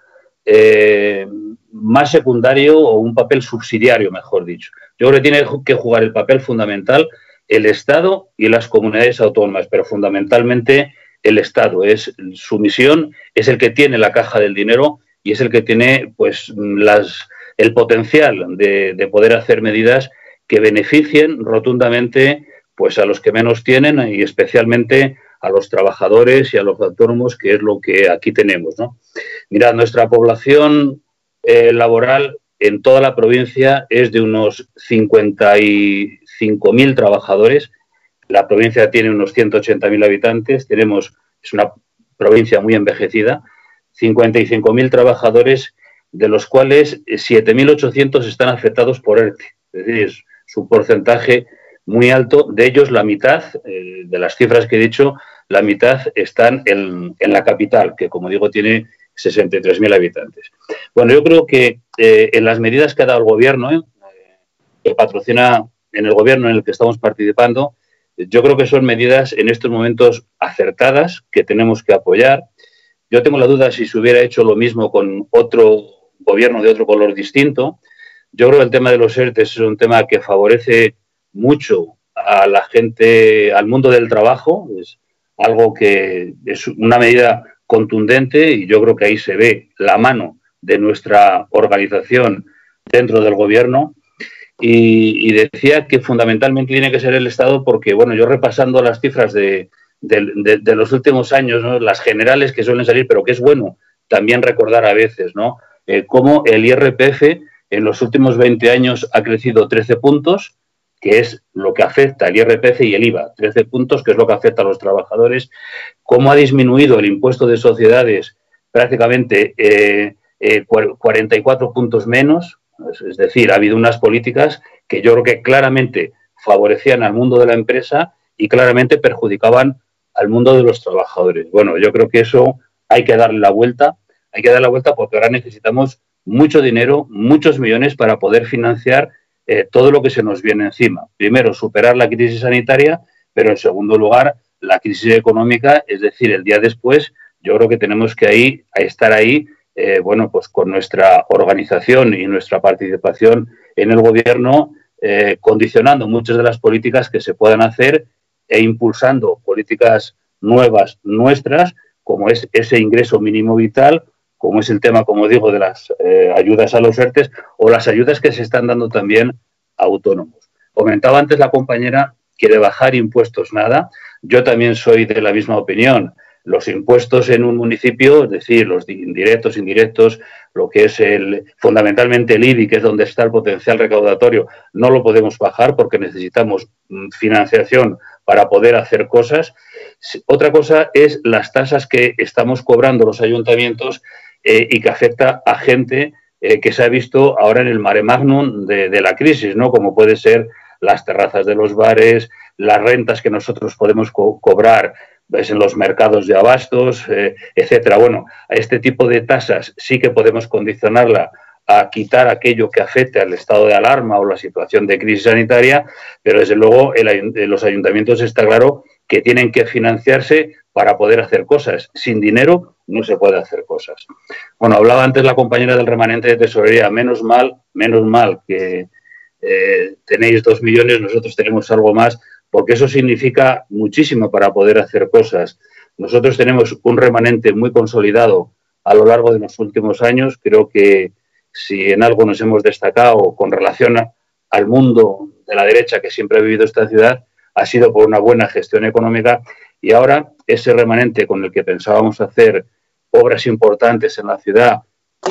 más secundario o un papel subsidiario, mejor dicho. Yo creo que tiene que jugar el papel fundamental el Estado y las comunidades autónomas, pero fundamentalmente el Estado. Es su misión, es el que tiene la caja del dinero y es el que tiene pues las, el potencial de, de poder hacer medidas que beneficien rotundamente pues a los que menos tienen y especialmente a los trabajadores y a los autónomos, que es lo que aquí tenemos. ¿no? Mirad, nuestra población eh, laboral en toda la provincia es de unos 55.000 trabajadores. La provincia tiene unos 180.000 habitantes. Tenemos, es una provincia muy envejecida. 55.000 trabajadores, de los cuales 7.800 están afectados por ERTE. Es decir, es un porcentaje muy alto. De ellos, la mitad, eh, de las cifras que he dicho, la mitad están en, en la capital, que como digo tiene 63.000 habitantes. Bueno, yo creo que eh, en las medidas que ha dado el gobierno, eh, que patrocina en el gobierno en el que estamos participando, yo creo que son medidas en estos momentos acertadas que tenemos que apoyar. Yo tengo la duda si se hubiera hecho lo mismo con otro gobierno de otro color distinto. Yo creo que el tema de los ERTES es un tema que favorece mucho a la gente, al mundo del trabajo. Es algo que es una medida contundente y yo creo que ahí se ve la mano de nuestra organización dentro del gobierno. Y, decía que fundamentalmente tiene que ser el Estado porque, bueno, yo repasando las cifras de, los últimos años, las generales que suelen salir, pero que es bueno también recordar a veces, ¿no? Eh, cómo el IRPF en los últimos 20 años ha crecido 13 puntos, que es lo que afecta el IRPF y el IVA, 13 puntos, que es lo que afecta a los trabajadores, cómo ha disminuido el impuesto de sociedades prácticamente 44 eh, eh, puntos menos, es decir, ha habido unas políticas que yo creo que claramente favorecían al mundo de la empresa y claramente perjudicaban al mundo de los trabajadores. Bueno, yo creo que eso hay que darle la vuelta, hay que darle la vuelta porque ahora necesitamos mucho dinero, muchos millones para poder financiar eh, todo lo que se nos viene encima. Primero, superar la crisis sanitaria, pero en segundo lugar, la crisis económica, es decir, el día después, yo creo que tenemos que ahí, estar ahí, eh, bueno, pues con nuestra organización y nuestra participación en el gobierno, eh, condicionando muchas de las políticas que se puedan hacer e impulsando políticas nuevas nuestras, como es ese ingreso mínimo vital como es el tema, como digo, de las eh, ayudas a los ERTES o las ayudas que se están dando también a autónomos. Comentaba antes la compañera que de bajar impuestos nada. Yo también soy de la misma opinión. Los impuestos en un municipio, es decir, los indirectos, indirectos, lo que es el fundamentalmente el IBI, que es donde está el potencial recaudatorio, no lo podemos bajar porque necesitamos mm, financiación para poder hacer cosas. Otra cosa es las tasas que estamos cobrando los ayuntamientos eh, y que afecta a gente eh, que se ha visto ahora en el mare magnum de, la crisis, ¿no? Como puede ser las terrazas de los bares, las rentas que nosotros podemos cobrar pues, en los mercados de abastos, eh, etcétera. Bueno, a este tipo de tasas sí que podemos condicionarla a quitar aquello que afecte al estado de alarma o la situación de crisis sanitaria, pero desde luego los ayuntamientos está claro que tienen que financiarse para poder hacer cosas. Sin dinero no se puede hacer cosas. Bueno, hablaba antes la compañera del remanente de tesorería, menos mal, menos mal que eh, tenéis dos millones, nosotros tenemos algo más, porque eso significa muchísimo para poder hacer cosas. Nosotros tenemos un remanente muy consolidado a lo largo de los últimos años. Creo que si en algo nos hemos destacado con relación al mundo de la derecha que siempre ha vivido esta ciudad, ha sido por una buena gestión económica y ahora ese remanente con el que pensábamos hacer obras importantes en la ciudad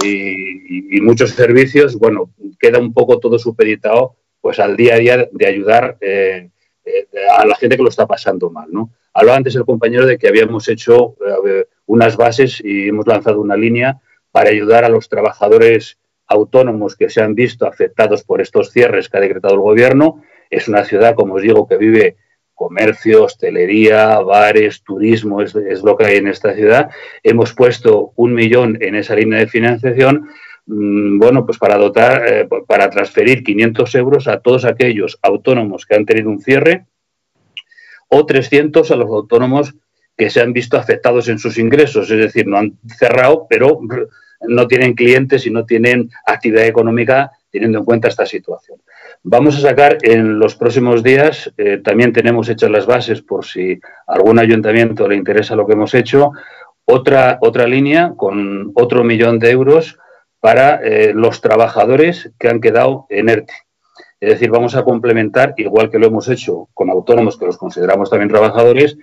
y, muchos servicios, bueno, queda un poco todo supeditado pues al día a día de ayudar eh, eh, a la gente que lo está pasando mal, ¿no? Hablaba antes el compañero de que habíamos hecho eh, unas bases y hemos lanzado una línea para ayudar a los trabajadores autónomos que se han visto afectados por estos cierres que ha decretado el gobierno. Es una ciudad, como os digo, que vive comercio, hostelería, bares, turismo, es, lo que hay en esta ciudad. Hemos puesto un millón en esa línea de financiación, mm, bueno, pues para dotar, eh, para transferir 500 euros a todos aquellos autónomos que han tenido un cierre o 300 a los autónomos que se han visto afectados en sus ingresos, es decir, no han cerrado, pero no tienen clientes y no tienen actividad económica teniendo en cuenta esta situación. Vamos a sacar en los próximos días, eh, también tenemos hechas las bases por si algún ayuntamiento le interesa lo que hemos hecho, otra, otra línea con otro millón de euros para eh, los trabajadores que han quedado en ERTE. Es decir, vamos a complementar, igual que lo hemos hecho con autónomos, que los consideramos también trabajadores,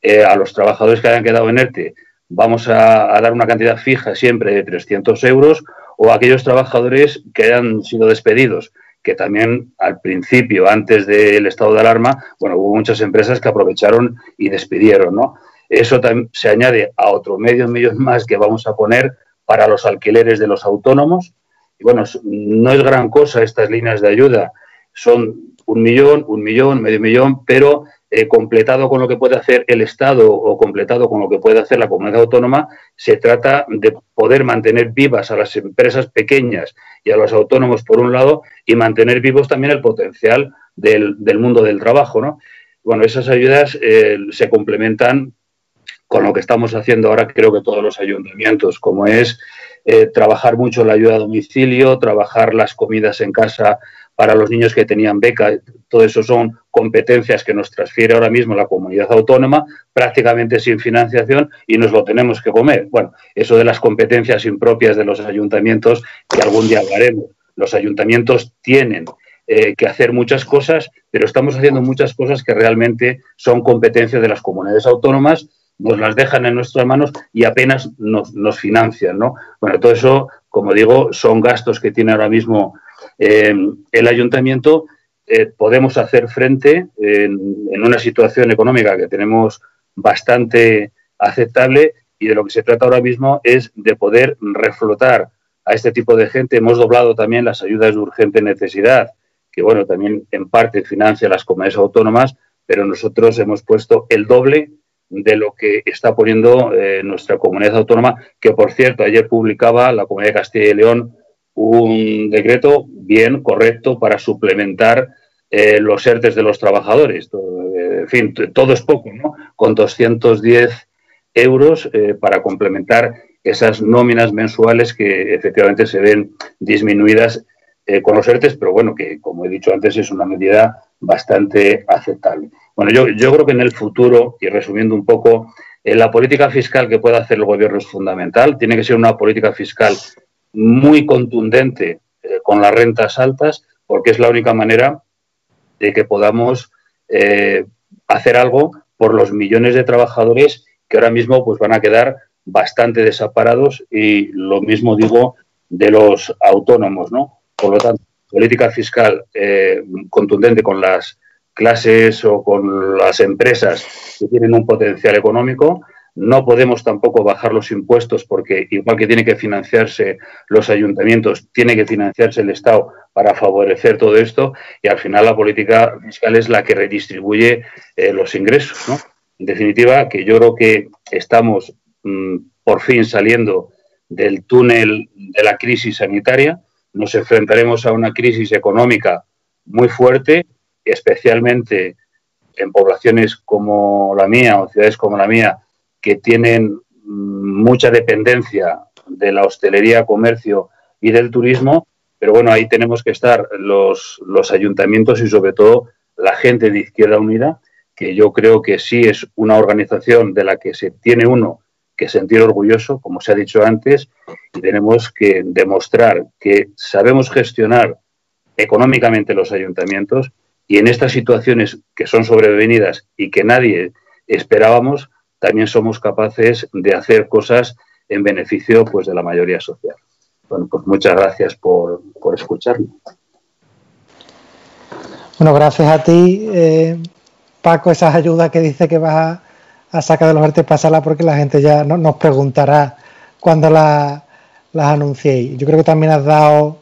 eh, a los trabajadores que hayan quedado en ERTE, vamos a, a dar una cantidad fija siempre de 300 euros, o a aquellos trabajadores que hayan sido despedidos que también al principio, antes del estado de alarma, bueno, hubo muchas empresas que aprovecharon y despidieron, ¿no? Eso se añade a otro medio millón más que vamos a poner para los alquileres de los autónomos. Y bueno, no es gran cosa estas líneas de ayuda, son un millón, un millón, medio millón, pero eh, completado con lo que puede hacer el Estado o completado con lo que puede hacer la comunidad autónoma, se trata de poder mantener vivas a las empresas pequeñas y a los autónomos por un lado y mantener vivos también el potencial del, mundo del trabajo. ¿no? Bueno, esas ayudas eh, se complementan con lo que estamos haciendo ahora, creo que todos los ayuntamientos, como es eh, trabajar mucho la ayuda a domicilio, trabajar las comidas en casa para los niños que tenían beca. Todo eso son competencias que nos transfiere ahora mismo la comunidad autónoma, prácticamente sin financiación, y nos lo tenemos que comer. Bueno, eso de las competencias impropias de los ayuntamientos, que algún día hablaremos. Los ayuntamientos tienen eh, que hacer muchas cosas, pero estamos haciendo muchas cosas que realmente son competencia de las comunidades autónomas, nos las dejan en nuestras manos y apenas nos, nos financian, ¿no? Bueno, todo eso, como digo, son gastos que tiene ahora mismo eh, el ayuntamiento eh, podemos hacer frente en, una situación económica que tenemos bastante aceptable y de lo que se trata ahora mismo es de poder reflotar a este tipo de gente. Hemos doblado también las ayudas de urgente necesidad, que bueno, también en parte financia las comunidades autónomas, pero nosotros hemos puesto el doble de lo que está poniendo eh, nuestra comunidad autónoma, que por cierto ayer publicaba la Comunidad de Castilla y León un decreto bien correcto para suplementar eh, los ERTES de los trabajadores. Eh, en fin, todo es poco, ¿no? Con 210 euros eh, para complementar esas nóminas mensuales que efectivamente se ven disminuidas con los ERTES, pero bueno, que como he dicho antes es una medida bastante aceptable. Bueno, yo, yo creo que en el futuro, y resumiendo un poco, la política fiscal que pueda hacer el gobierno es fundamental. Tiene que ser una política fiscal muy contundente eh, con las rentas altas, porque es la única manera de que podamos eh, hacer algo por los millones de trabajadores que ahora mismo pues, van a quedar bastante desamparados y lo mismo digo de los autónomos, ¿no? Por lo tanto, política fiscal eh, contundente con las clases o con las empresas que tienen un potencial económico, no podemos tampoco bajar los impuestos porque igual que tiene que financiarse los ayuntamientos, tiene que financiarse el Estado para favorecer todo esto y al final la política fiscal es la que redistribuye eh, los ingresos. En definitiva, que yo creo que estamos mm, por fin saliendo del túnel de la crisis sanitaria, nos enfrentaremos a una crisis económica muy fuerte, especialmente en poblaciones como la mía o ciudades como la mía, que tienen mm, mucha dependencia de la hostelería, comercio y del turismo, pero bueno, ahí tenemos que estar los, los ayuntamientos y sobre todo la gente de Izquierda Unida, que yo creo que sí es una organización de la que se tiene uno que sentir orgulloso, como se ha dicho antes, y tenemos que demostrar que sabemos gestionar económicamente los ayuntamientos y en estas situaciones que son sobrevenidas y que nadie esperábamos, también somos capaces de hacer cosas en beneficio pues, de la mayoría social. Bueno, pues muchas gracias por, por escucharme. Bueno, gracias a ti, eh, Paco, esas ayudas que dice que vas a, sacar de los artes pasarla porque la gente ya no, nos preguntará cuando las anunciéis. Yo creo que también has dado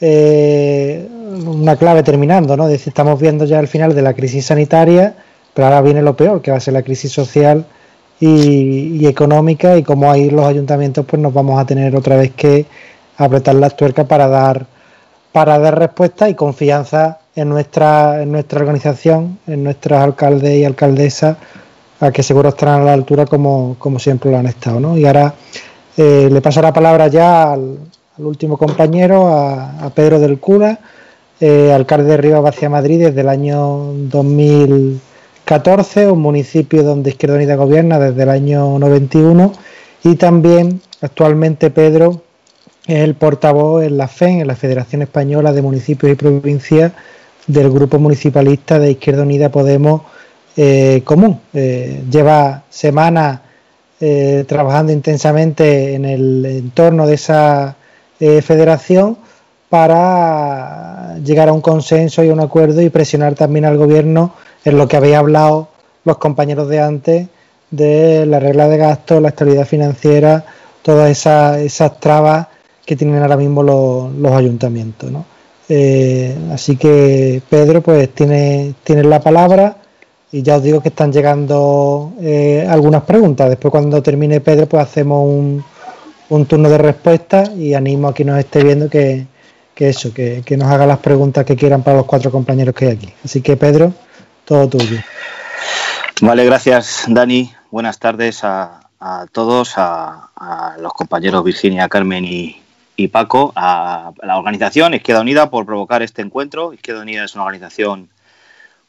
eh, una clave terminando, ¿no? Es decir, estamos viendo ya el final de la crisis sanitaria, pero ahora viene lo peor, que va a ser la crisis social y, económica y como ahí los ayuntamientos pues nos vamos a tener otra vez que apretar las tuercas para dar para dar respuesta y confianza en nuestra en nuestra organización, en nuestras alcaldes y alcaldesas a que seguro estarán a la altura como, siempre lo han estado. ¿no? Y ahora eh, le paso la palabra ya al, último compañero, a, Pedro del Cura, eh, alcalde de Rivas Hacia Madrid desde el año 2014, un municipio donde Izquierda Unida gobierna desde el año 91 y también actualmente Pedro es el portavoz en la FEN, en la Federación Española de Municipios y Provincias del Grupo Municipalista de Izquierda Unida Podemos eh, común. Eh, lleva semanas eh, trabajando intensamente en el entorno de esa federación para llegar a un consenso y un acuerdo y presionar también al gobierno en lo que habéis hablado los compañeros de antes de la regla de gasto, la estabilidad financiera, todas esas, esas trabas que tienen ahora mismo los, ayuntamientos. así que Pedro, pues tiene, tiene la palabra y ya os digo que están llegando eh, algunas preguntas. Después cuando termine Pedro, pues hacemos un, turno de respuesta y animo a quien nos esté viendo que, eso, que, nos haga las preguntas que quieran para los cuatro compañeros que hay aquí. Así que Pedro, todo tuyo. Vale, gracias Dani. Buenas tardes a, todos, a, los compañeros Virginia, Carmen y, Paco, a la organización Izquierda Unida por provocar este encuentro. Izquierda Unida es una organización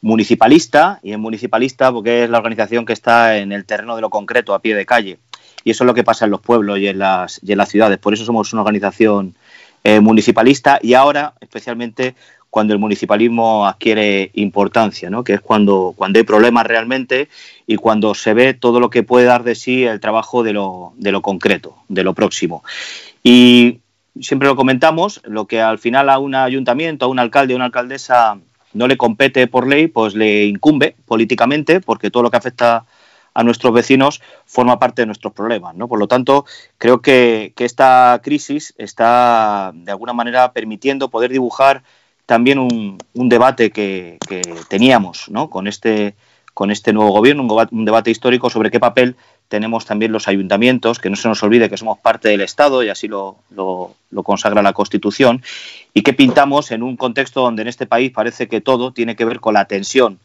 municipalista, y es municipalista porque es la organización que está en el terreno de lo concreto, a pie de calle. Y eso es lo que pasa en los pueblos y en las, y en las ciudades. Por eso somos una organización eh, municipalista y ahora, especialmente, cuando el municipalismo adquiere importancia, ¿no? que es cuando, cuando hay problemas realmente y cuando se ve todo lo que puede dar de sí el trabajo de lo, de lo concreto, de lo próximo. Y siempre lo comentamos, lo que al final a un ayuntamiento, a un alcalde, a una alcaldesa no le compete por ley, pues le incumbe políticamente, porque todo lo que afecta a nuestros vecinos forma parte de nuestros problemas. ¿no? Por lo tanto, creo que, esta crisis está de alguna manera permitiendo poder dibujar también un, debate que, teníamos ¿no? con, este, con este nuevo gobierno, un debate histórico sobre qué papel tenemos también los ayuntamientos, que no se nos olvide que somos parte del Estado y así lo, consagra la Constitución, y que pintamos en un contexto donde en este país parece que todo tiene que ver con la tensión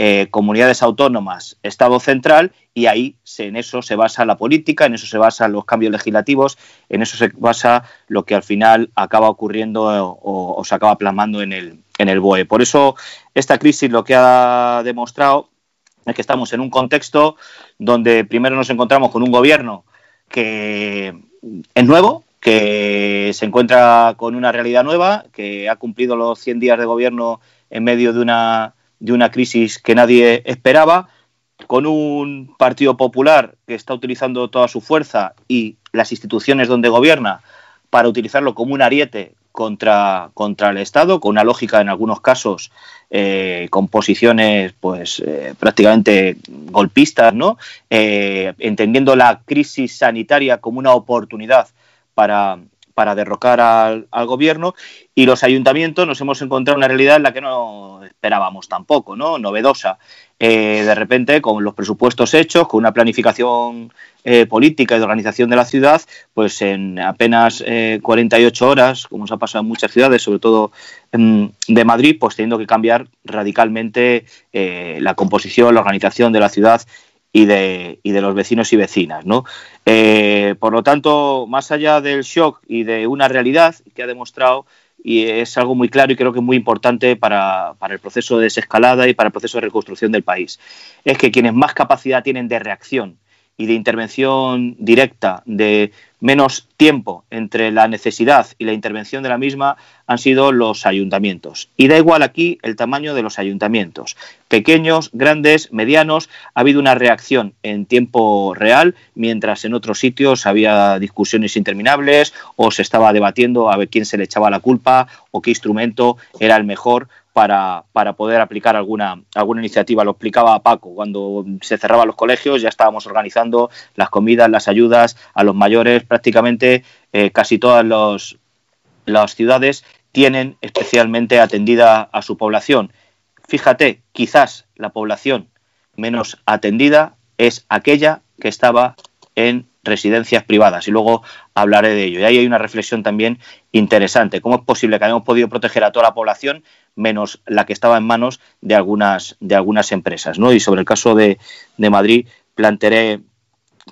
eh, comunidades autónomas, Estado central, y ahí en eso se basa la política, en eso se basan los cambios legislativos, en eso se basa lo que al final acaba ocurriendo o, se acaba plasmando en el, en el BOE. Por eso esta crisis lo que ha demostrado es que estamos en un contexto donde primero nos encontramos con un gobierno que es nuevo, que se encuentra con una realidad nueva, que ha cumplido los 100 días de gobierno en medio de una, de una crisis que nadie esperaba, con un Partido Popular que está utilizando toda su fuerza y las instituciones donde gobierna para utilizarlo como un ariete contra, contra el Estado, con una lógica en algunos casos eh, con posiciones pues eh, prácticamente golpistas, ¿no? Eh, entendiendo la crisis sanitaria como una oportunidad para, para derrocar al, gobierno y los ayuntamientos nos hemos encontrado una realidad en la que no esperábamos tampoco, ¿no? Novedosa. de repente, con los presupuestos hechos, con una planificación eh, política y de organización de la ciudad, pues en apenas 48 eh, horas, como nos ha pasado en muchas ciudades, sobre todo de Madrid, pues teniendo que cambiar radicalmente eh, la composición, la organización de la ciudad y de, y de los vecinos y vecinas. ¿no? por lo tanto, más allá del shock y de una realidad que ha demostrado y es algo muy claro y creo que muy importante para, para, el proceso de desescalada y para el proceso de reconstrucción del país. Es que quienes más capacidad tienen de reacción y de intervención directa, de menos tiempo entre la necesidad y la intervención de la misma han sido los ayuntamientos. Y da igual aquí el tamaño de los ayuntamientos. Pequeños, grandes, medianos, ha habido una reacción en tiempo real, mientras en otros sitios había discusiones interminables o se estaba debatiendo a ver quién se le echaba la culpa o qué instrumento era el mejor para, para, poder aplicar alguna, alguna iniciativa. Lo explicaba Paco, cuando se cerraban los colegios ya estábamos organizando las comidas, las ayudas a los mayores, prácticamente eh, casi todas los, las ciudades tienen especialmente atendida a su población. Fíjate, quizás la población menos atendida es aquella que estaba en residencias privadas y luego hablaré de ello. Y ahí hay una reflexión también interesante. ¿Cómo es posible que hayamos podido proteger a toda la población menos la que estaba en manos de algunas, de algunas empresas? ¿no? Y sobre el caso de, Madrid plantearé,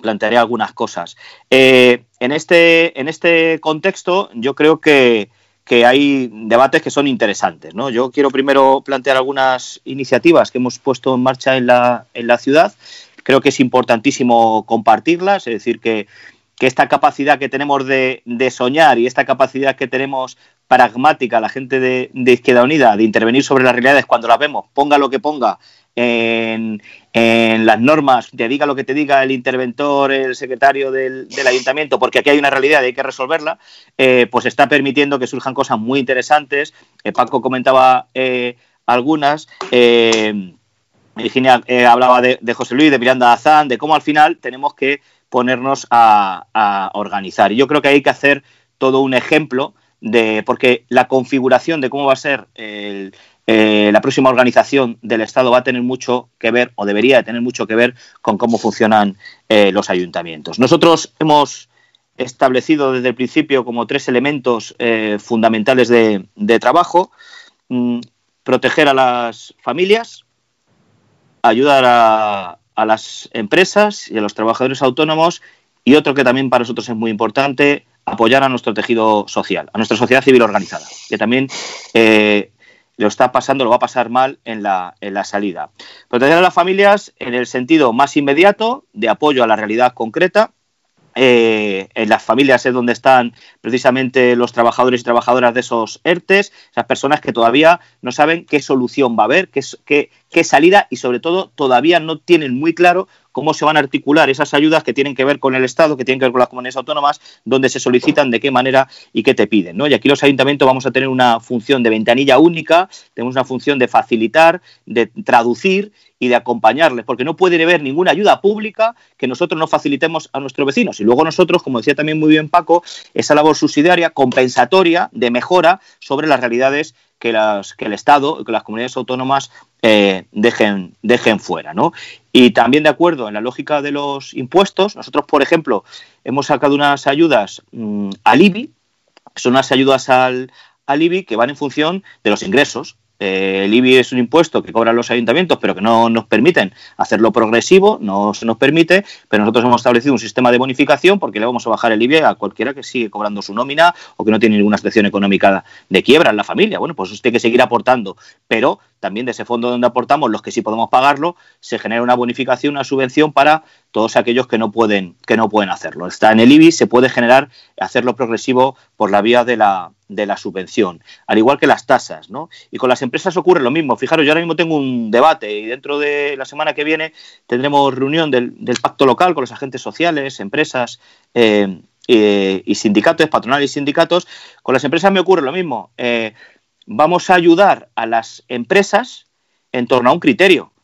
plantearé algunas cosas. Eh, en, este, en este contexto yo creo que, que hay debates que son interesantes. ¿no? Yo quiero primero plantear algunas iniciativas que hemos puesto en marcha en la, en la ciudad creo que es importantísimo compartirlas, es decir, que, esta capacidad que tenemos de, soñar y esta capacidad que tenemos pragmática, la gente de, Izquierda Unida, de intervenir sobre las realidades cuando las vemos, ponga lo que ponga en, las normas, te diga lo que te diga el interventor, el secretario del, ayuntamiento, porque aquí hay una realidad y hay que resolverla, eh, pues está permitiendo que surjan cosas muy interesantes. Eh, Paco comentaba eh, algunas. Virginia eh, hablaba de, José Luis, de Miranda Azán, de cómo al final tenemos que ponernos a, organizar. Y yo creo que hay que hacer todo un ejemplo de, porque la configuración de cómo va a ser eh, la próxima organización del Estado va a tener mucho que ver, o debería tener mucho que ver, con cómo funcionan eh, los ayuntamientos. Nosotros hemos establecido desde el principio como tres elementos fundamentales de, trabajo. Mm, proteger a las familias, ayudar a, las empresas y a los trabajadores autónomos y otro que también para nosotros es muy importante, apoyar a nuestro tejido social, a nuestra sociedad civil organizada, que también eh, lo está pasando, lo va a pasar mal en la, en la salida. Proteger a las familias en el sentido más inmediato de apoyo a la realidad concreta eh, en las familias es donde están precisamente los trabajadores y trabajadoras de esos ERTES, esas personas que todavía no saben qué solución va a haber, qué, qué, qué salida y sobre todo todavía no tienen muy claro cómo se van a articular esas ayudas que tienen que ver con el Estado, que tienen que ver con las comunidades autónomas, dónde se solicitan, de qué manera y qué te piden. ¿no? Y aquí los ayuntamientos vamos a tener una función de ventanilla única, tenemos una función de facilitar, de traducir y de acompañarles, porque no puede haber ninguna ayuda pública que nosotros no facilitemos a nuestros vecinos. Y luego nosotros, como decía también muy bien Paco, esa labor subsidiaria, compensatoria, de mejora sobre las realidades que, las, que el Estado, que las comunidades autónomas eh, dejen, dejen fuera. ¿no? Y también de acuerdo en la lógica de los impuestos, nosotros, por ejemplo, hemos sacado unas ayudas mm, al IBI, son unas ayudas al, al IBI que van en función de los ingresos. Eh, el IBI es un impuesto que cobran los ayuntamientos, pero que no nos permiten hacerlo progresivo, no se nos permite, pero nosotros hemos establecido un sistema de bonificación porque le vamos a bajar el IBI a cualquiera que sigue cobrando su nómina o que no tiene ninguna situación económica de quiebra en la familia. Bueno, pues usted que seguir aportando, pero también de ese fondo donde aportamos, los que sí podemos pagarlo, se genera una bonificación, una subvención para todos aquellos que no pueden, que no pueden hacerlo. Está en el IBI, se puede generar, hacerlo progresivo por la vía de la, de la subvención, al igual que las tasas, ¿no? Y con las empresas ocurre lo mismo. Fijaros, yo ahora mismo tengo un debate y dentro de la semana que viene tendremos reunión del, pacto local con los agentes sociales, empresas eh, y sindicatos, patronales y sindicatos. Con las empresas me ocurre lo mismo. Eh, vamos a ayudar a las empresas en torno a un criterio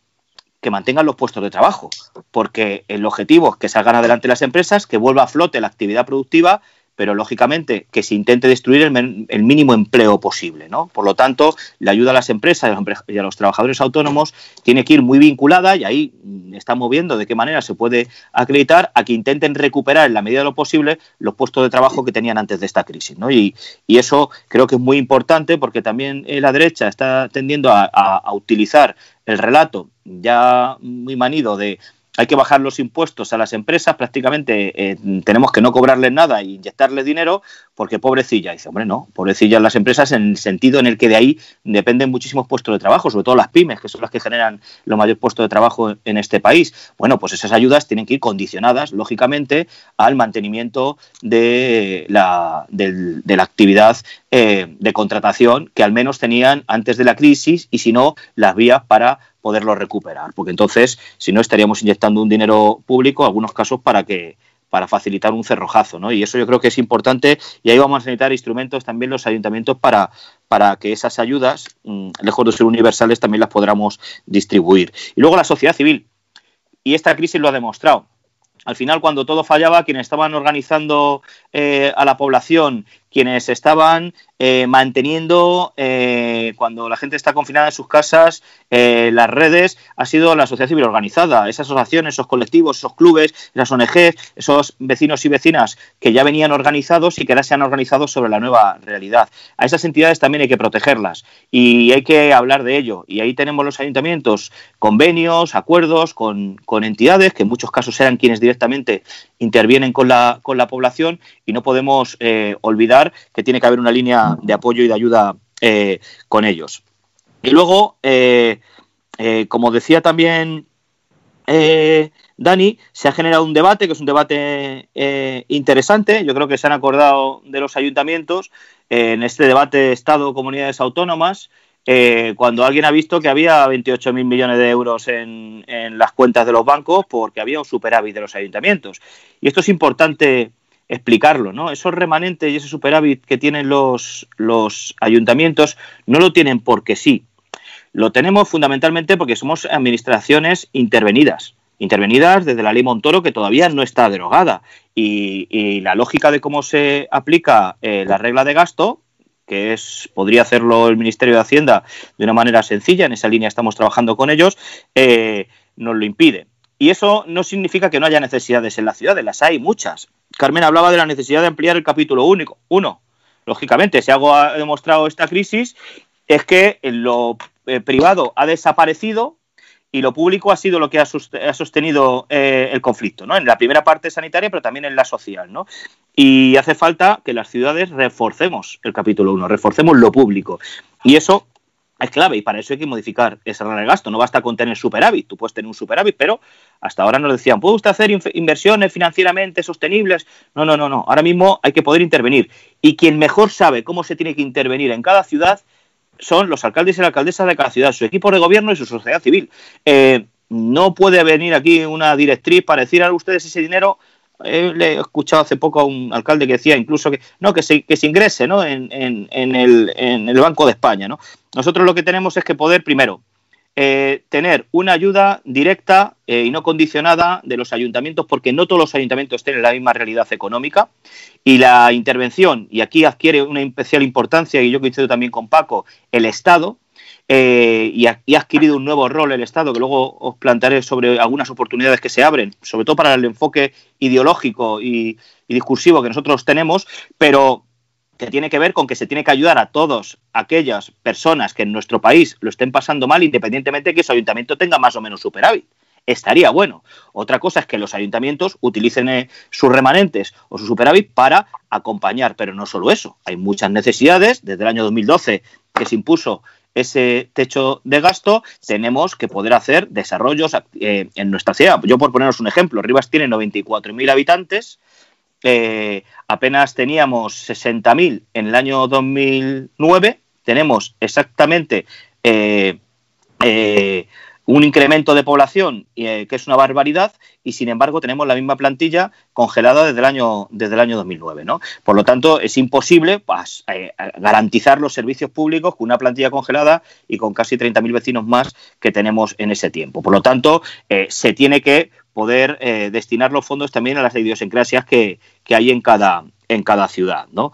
que mantengan los puestos de trabajo, porque el objetivo es que salgan adelante las empresas, que vuelva a flote la actividad productiva pero lógicamente que se intente destruir el, mínimo empleo posible. ¿no? Por lo tanto, la ayuda a las empresas y a los trabajadores autónomos tiene que ir muy vinculada y ahí estamos viendo de qué manera se puede acreditar a que intenten recuperar en la medida de lo posible los puestos de trabajo que tenían antes de esta crisis. ¿no? Y, eso creo que es muy importante porque también la derecha está tendiendo a utilizar el relato ya muy manido de hay que bajar los impuestos a las empresas, prácticamente eh, tenemos que no cobrarles nada e inyectarles dinero, porque pobrecilla. dice, hombre, no, pobrecillas las empresas en el sentido en el que de ahí dependen muchísimos puestos de trabajo, sobre todo las pymes, que son las que generan los mayores puestos de trabajo en este país. Bueno, pues esas ayudas tienen que ir condicionadas, lógicamente, al mantenimiento de la, de, la actividad eh, de contratación que al menos tenían antes de la crisis y si no, las vías para poderlo recuperar, porque entonces, si no, estaríamos inyectando un dinero público, en algunos casos, para que para facilitar un cerrojazo, ¿no? Y eso yo creo que es importante y ahí vamos a necesitar instrumentos también los ayuntamientos para, para que esas ayudas, mm, lejos de ser universales, también las podamos distribuir. Y luego la sociedad civil. Y esta crisis lo ha demostrado. Al final, cuando todo fallaba, quienes estaban organizando eh, a la población, quienes estaban eh, manteniendo, eh, cuando la gente está confinada en sus casas, las redes, ha sido la sociedad civil organizada, esas asociaciones, esos colectivos, esos clubes, esas ONG, esos vecinos y vecinas que ya venían organizados y que ahora se han organizado sobre la nueva realidad. A esas entidades también hay que protegerlas y hay que hablar de ello. Y ahí tenemos los ayuntamientos, convenios, acuerdos con, con entidades que en muchos casos eran quienes directamente intervienen con la, con la población y no podemos eh, que tiene que haber una línea de apoyo y de ayuda eh, con ellos. Y luego, eh, como decía también Dani, se ha generado un debate, que es un debate interesante. Yo creo que se han acordado de los ayuntamientos en este debate Estado-Comunidades Autónomas. cuando alguien ha visto que había 28.000 millones de euros en, las cuentas de los bancos porque había un superávit de los ayuntamientos. Y esto es importante explicarlo, ¿no? Esos remanentes y ese superávit que tienen los, los ayuntamientos no lo tienen porque sí. Lo tenemos fundamentalmente porque somos administraciones intervenidas, intervenidas desde la ley Montoro que todavía no está derogada. Y, la lógica de cómo se aplica eh, la regla de gasto, que es podría hacerlo el Ministerio de Hacienda de una manera sencilla, en esa línea estamos trabajando con ellos, eh, nos lo impide. Y eso no significa que no haya necesidades en las ciudades, las hay muchas. Carmen hablaba de la necesidad de ampliar el capítulo único. Uno, lógicamente, si algo ha demostrado esta crisis es que lo eh, privado ha desaparecido y lo público ha sido lo que ha, sostenido eh, el conflicto, ¿no? En la primera parte sanitaria, pero también en la social, ¿no? Y hace falta que las ciudades reforcemos el capítulo 1, reforcemos lo público. Y eso es clave y para eso hay que modificar ese de gasto. No basta con tener superávit, tú puedes tener un superávit, pero hasta ahora nos decían, ¿puede usted hacer inversiones financieramente sostenibles? No, no, no, no. Ahora mismo hay que poder intervenir. Y quien mejor sabe cómo se tiene que intervenir en cada ciudad son los alcaldes y la alcaldesa de cada ciudad, su equipo de gobierno y su sociedad civil. Eh, no puede venir aquí una directriz para decir a ustedes ese dinero le he escuchado hace poco a un alcalde que decía incluso que no que se, que se ingrese ¿no? en, en, en, el, en el Banco de España. ¿no? Nosotros lo que tenemos es que poder, primero, eh, tener una ayuda directa eh, y no condicionada de los ayuntamientos, porque no todos los ayuntamientos tienen la misma realidad económica y la intervención, y aquí adquiere una especial importancia, y yo coincido también con Paco, el Estado, eh, y, ha, adquirido un nuevo rol el Estado, que luego os plantearé sobre algunas oportunidades que se abren, sobre todo para el enfoque ideológico y, discursivo que nosotros tenemos, pero que tiene que ver con que se tiene que ayudar a todas aquellas personas que en nuestro país lo estén pasando mal, independientemente de que su ayuntamiento tenga más o menos superávit. Estaría bueno. Otra cosa es que los ayuntamientos utilicen eh, sus remanentes o su superávit para acompañar, pero no solo eso. Hay muchas necesidades. Desde el año 2012 que se impuso ese techo de gasto, tenemos que poder hacer desarrollos eh, en nuestra ciudad. Yo por poneros un ejemplo, Rivas tiene 94.000 habitantes, eh, apenas teníamos 60.000 en el año 2009, tenemos exactamente eh, un incremento de población que es una barbaridad y sin embargo tenemos la misma plantilla congelada desde el año, desde el año 2009. ¿no? Por lo tanto, es imposible pues, eh, garantizar los servicios públicos con una plantilla congelada y con casi 30.000 vecinos más que tenemos en ese tiempo. Por lo tanto, eh, se tiene que poder eh, destinar los fondos también a las idiosincrasias que, que hay en cada, en cada ciudad. ¿no?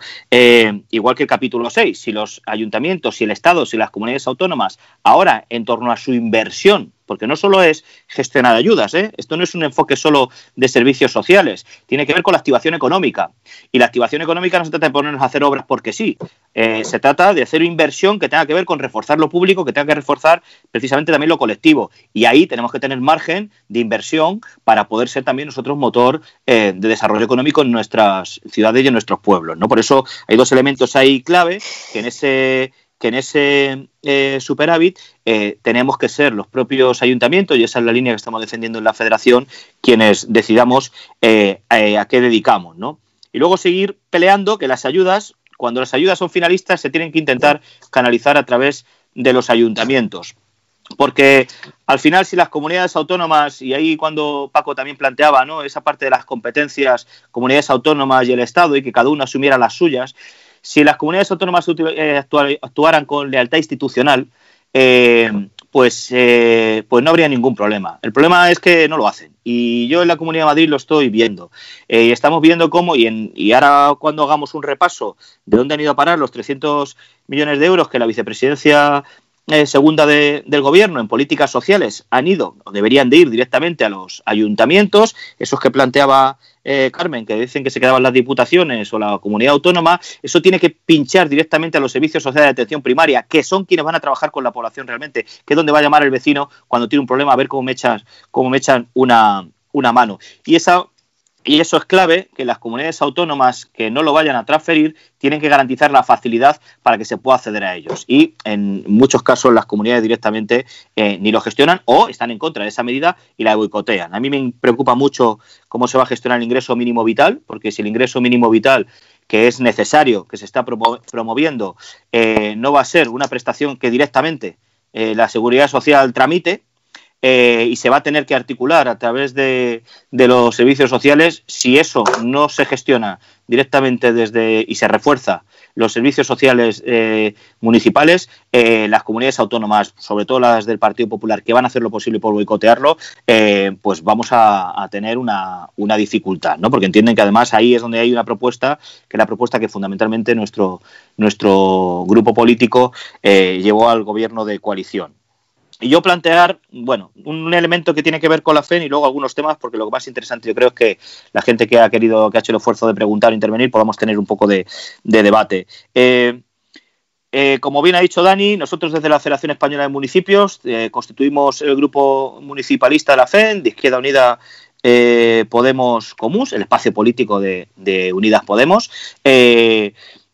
igual que el capítulo 6, si los ayuntamientos, si el Estado, si las comunidades autónomas, ahora en torno a su inversión porque no solo es gestionar ayudas, ¿eh? esto no es un enfoque solo de servicios sociales, tiene que ver con la activación económica. Y la activación económica no se trata de ponernos a hacer obras porque sí, eh, se trata de hacer inversión que tenga que ver con reforzar lo público, que tenga que reforzar precisamente también lo colectivo. Y ahí tenemos que tener margen de inversión para poder ser también nosotros motor eh, de desarrollo económico en nuestras ciudades y en nuestros pueblos. ¿no? Por eso hay dos elementos ahí clave que en ese que en ese eh, superávit eh, tenemos que ser los propios ayuntamientos, y esa es la línea que estamos defendiendo en la federación, quienes decidamos eh, a qué dedicamos. ¿no? Y luego seguir peleando que las ayudas, cuando las ayudas son finalistas, se tienen que intentar canalizar a través de los ayuntamientos. porque al final si las comunidades autónomas, y ahí cuando Paco también planteaba ¿no? esa parte de las competencias, comunidades autónomas y el Estado, y que cada uno asumiera las suyas, si las comunidades autónomas eh, actuaran con lealtad institucional, eh, pues, eh, pues no habría ningún problema. El problema es que no lo hacen. Y yo en la Comunidad de Madrid lo estoy viendo. y estamos viendo cómo, y, en, y ahora cuando hagamos un repaso de dónde han ido a parar los 300 millones de euros que la vicepresidencia segunda del gobierno en políticas sociales han ido o deberían de ir directamente a los ayuntamientos, esos que planteaba eh, Carmen, que dicen que se quedaban las diputaciones o la comunidad autónoma, eso tiene que pinchar directamente a los servicios sociales de atención primaria, que son quienes van a trabajar con la población realmente, que es donde va a llamar el vecino cuando tiene un problema a ver cómo me echan, cómo me echan una, una mano. Y esa y eso es clave, que las comunidades autónomas que no lo vayan a transferir tienen que garantizar la facilidad para que se pueda acceder a ellos. Y en muchos casos las comunidades directamente eh, ni lo gestionan o están en contra de esa medida y la boicotean. A mí me preocupa mucho cómo se va a gestionar el ingreso mínimo vital, porque si el ingreso mínimo vital que es necesario, que se está promoviendo, eh, no va a ser una prestación que directamente eh, la seguridad social tramite, eh, y se va a tener que articular a través de, los servicios sociales si eso no se gestiona directamente desde y se refuerza los servicios sociales eh, municipales, eh, las comunidades autónomas, sobre todo las del Partido Popular, que van a hacer lo posible por boicotearlo, pues vamos a, tener una, una, dificultad, ¿no? Porque entienden que además ahí es donde hay una propuesta, que es la propuesta que fundamentalmente nuestro, nuestro grupo político llevó al gobierno de coalición y yo plantear, bueno, un elemento que tiene que ver con la fe y luego algunos temas, porque lo más interesante yo creo es que la gente que ha querido, que ha hecho el esfuerzo de preguntar o intervenir, podamos tener un poco de, debate. Eh, eh, como bien ha dicho Dani, nosotros desde la Federación Española de Municipios eh, constituimos el grupo municipalista de la FEN, de Izquierda Unida Podemos Comus, el espacio político de, de Unidas Podemos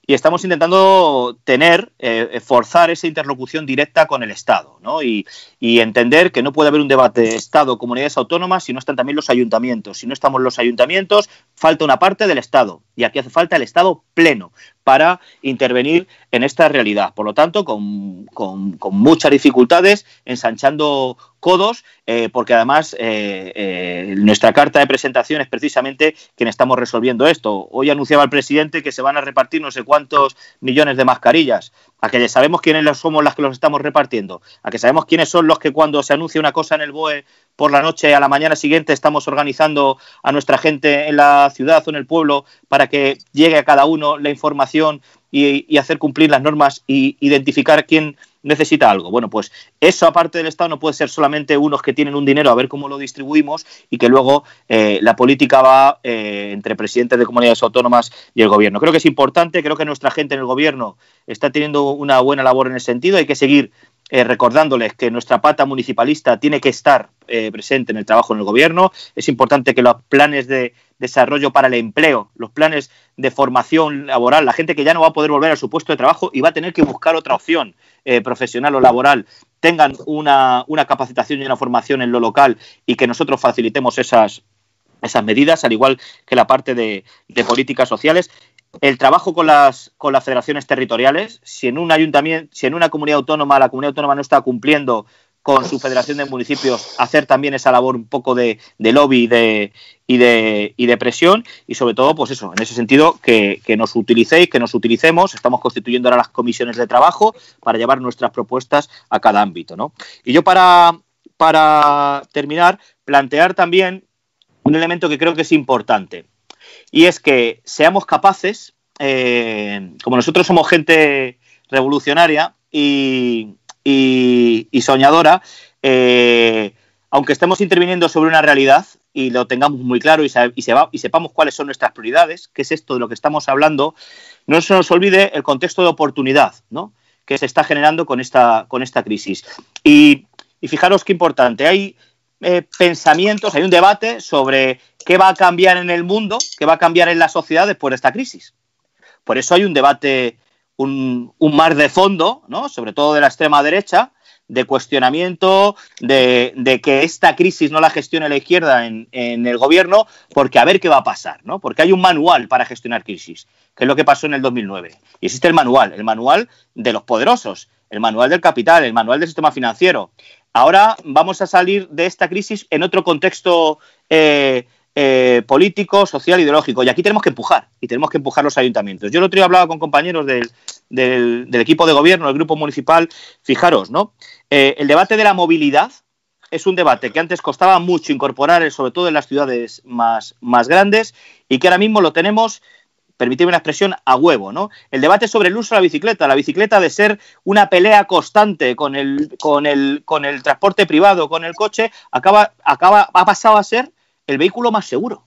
y estamos intentando tener, eh, forzar esa interlocución directa con el Estado ¿no? y, y, entender que no puede haber un debate Estado-comunidades autónomas si no están también los ayuntamientos. Si no estamos los ayuntamientos, falta una parte del Estado y aquí hace falta el Estado pleno para intervenir en esta realidad. Por lo tanto, con, con, muchas dificultades, ensanchando codos, eh, porque además eh, eh, nuestra carta de presentación es precisamente quien estamos resolviendo esto. Hoy anunciaba el presidente que se van a repartir no sé cuántos millones de mascarillas. A que sabemos quiénes somos las que los estamos repartiendo. A que sabemos quiénes son los que cuando se anuncia una cosa en el BOE por la noche, a la mañana siguiente estamos organizando a nuestra gente en la ciudad o en el pueblo para que llegue a cada uno la información y, hacer cumplir las normas e identificar quién necesita algo. Bueno, pues eso aparte del Estado no puede ser solamente unos que tienen un dinero a ver cómo lo distribuimos y que luego eh, la política va eh, entre presidentes de comunidades autónomas y el gobierno. Creo que es importante, creo que nuestra gente en el gobierno está teniendo una buena labor en ese sentido, hay que seguir eh, recordándoles que nuestra pata municipalista tiene que estar eh, presente en el trabajo en el gobierno. Es importante que los planes de desarrollo para el empleo, los planes de formación laboral, la gente que ya no va a poder volver a su puesto de trabajo y va a tener que buscar otra opción eh, profesional o laboral, tengan una, capacitación y una formación en lo local y que nosotros facilitemos esas, esas medidas, al igual que la parte de políticas sociales el trabajo con las, con las federaciones territoriales, si en un ayuntamiento, si en una comunidad autónoma la comunidad autónoma no está cumpliendo con su federación de municipios, hacer también esa labor un poco de, lobby y, de, y de presión y sobre todo, pues eso, en ese sentido, que, nos utilicéis, que nos utilicemos, estamos constituyendo ahora las comisiones de trabajo para llevar nuestras propuestas a cada ámbito. ¿no? Y yo para terminar, plantear también un elemento que creo que es importante y es que seamos capaces, eh, como nosotros somos gente revolucionaria y, soñadora, eh, aunque estemos interviniendo sobre una realidad y lo tengamos muy claro y, y, sepamos cuáles son nuestras prioridades, que es esto de lo que estamos hablando, no se nos olvide el contexto de oportunidad que se está generando con esta, con esta crisis. Y, fijaros qué importante, hay eh, pensamientos, hay un debate sobre qué va a cambiar en el mundo, qué va a cambiar en la sociedad después de esta crisis. Por eso hay un debate, un, mar de fondo, ¿no? sobre todo de la extrema derecha, de cuestionamiento de, que esta crisis no la gestione la izquierda en, el gobierno, porque a ver qué va a pasar, ¿no? Porque hay un manual para gestionar crisis, que es lo que pasó en el 2009. Y existe el manual, el manual de los poderosos, el manual del capital, el manual del sistema financiero. Ahora vamos a salir de esta crisis en otro contexto eh, eh, político, social, ideológico. Y aquí tenemos que empujar, y tenemos que empujar los ayuntamientos. Yo el otro día hablaba con compañeros del, equipo de gobierno, del grupo municipal. Fijaros, ¿no? Eh, el debate de la movilidad es un debate que antes costaba mucho incorporar, sobre todo en las ciudades más grandes, y que ahora mismo lo tenemos permitidme una expresión, a huevo, ¿no? El debate sobre el uso de la bicicleta, la bicicleta de ser una pelea constante con el, con el, con el transporte privado, con el coche, acaba, acaba, ha pasado a ser el vehículo más seguro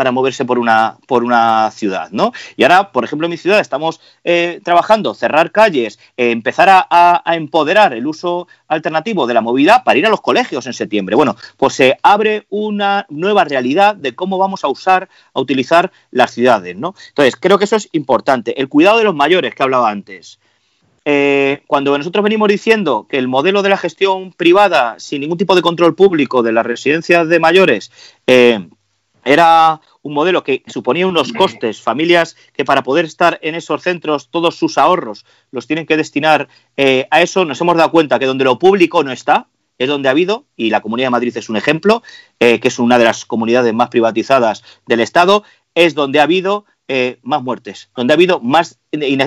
para moverse por una, por una ciudad, ¿no? Y ahora, por ejemplo, en mi ciudad estamos eh, trabajando, cerrar calles, eh, empezar a, empoderar el uso alternativo de la movilidad para ir a los colegios en septiembre. Bueno, pues se abre una nueva realidad de cómo vamos a usar, a utilizar las ciudades, ¿no? Entonces, creo que eso es importante. El cuidado de los mayores que hablaba antes. Eh, cuando nosotros venimos diciendo que el modelo de la gestión privada, sin ningún tipo de control público de las residencias de mayores, era un modelo que suponía unos costes, familias que para poder estar en esos centros todos sus ahorros los tienen que destinar eh, a eso, nos hemos dado cuenta que donde lo público no está, es donde ha habido, y la Comunidad de Madrid es un ejemplo, eh, que es una de las comunidades más privatizadas del Estado, es donde ha habido eh, más muertes, donde ha habido más,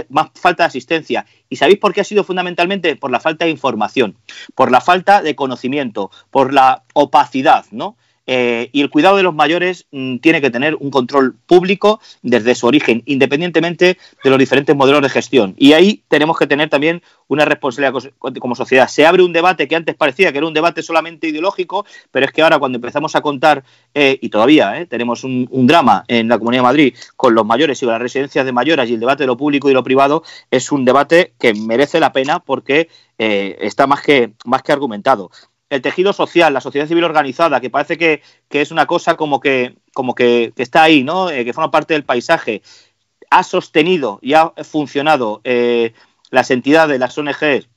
más falta de asistencia. ¿Y sabéis por qué ha sido fundamentalmente? Por la falta de información, por la falta de conocimiento, por la opacidad, ¿no? Eh, y el cuidado de los mayores mm, tiene que tener un control público desde su origen, independientemente de los diferentes modelos de gestión. Y ahí tenemos que tener también una responsabilidad como sociedad. Se abre un debate que antes parecía que era un debate solamente ideológico, pero es que ahora cuando empezamos a contar, eh, y todavía eh, tenemos un, drama en la Comunidad de Madrid con los mayores y con las residencias de mayores y el debate de lo público y lo privado, es un debate que merece la pena porque está más que, más que argumentado el tejido social, la sociedad civil organizada, que parece que, es una cosa como que, como que, está ahí, ¿no? Eh, que forma parte del paisaje, ha sostenido y ha funcionado eh, las entidades, las ONGs,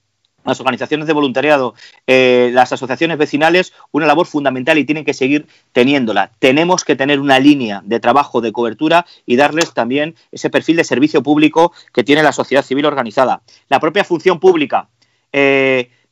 las organizaciones de voluntariado, eh, las asociaciones vecinales, una labor fundamental y tienen que seguir teniéndola. Tenemos que tener una línea de trabajo, de cobertura y darles también ese perfil de servicio público que tiene la sociedad civil organizada. La propia función pública.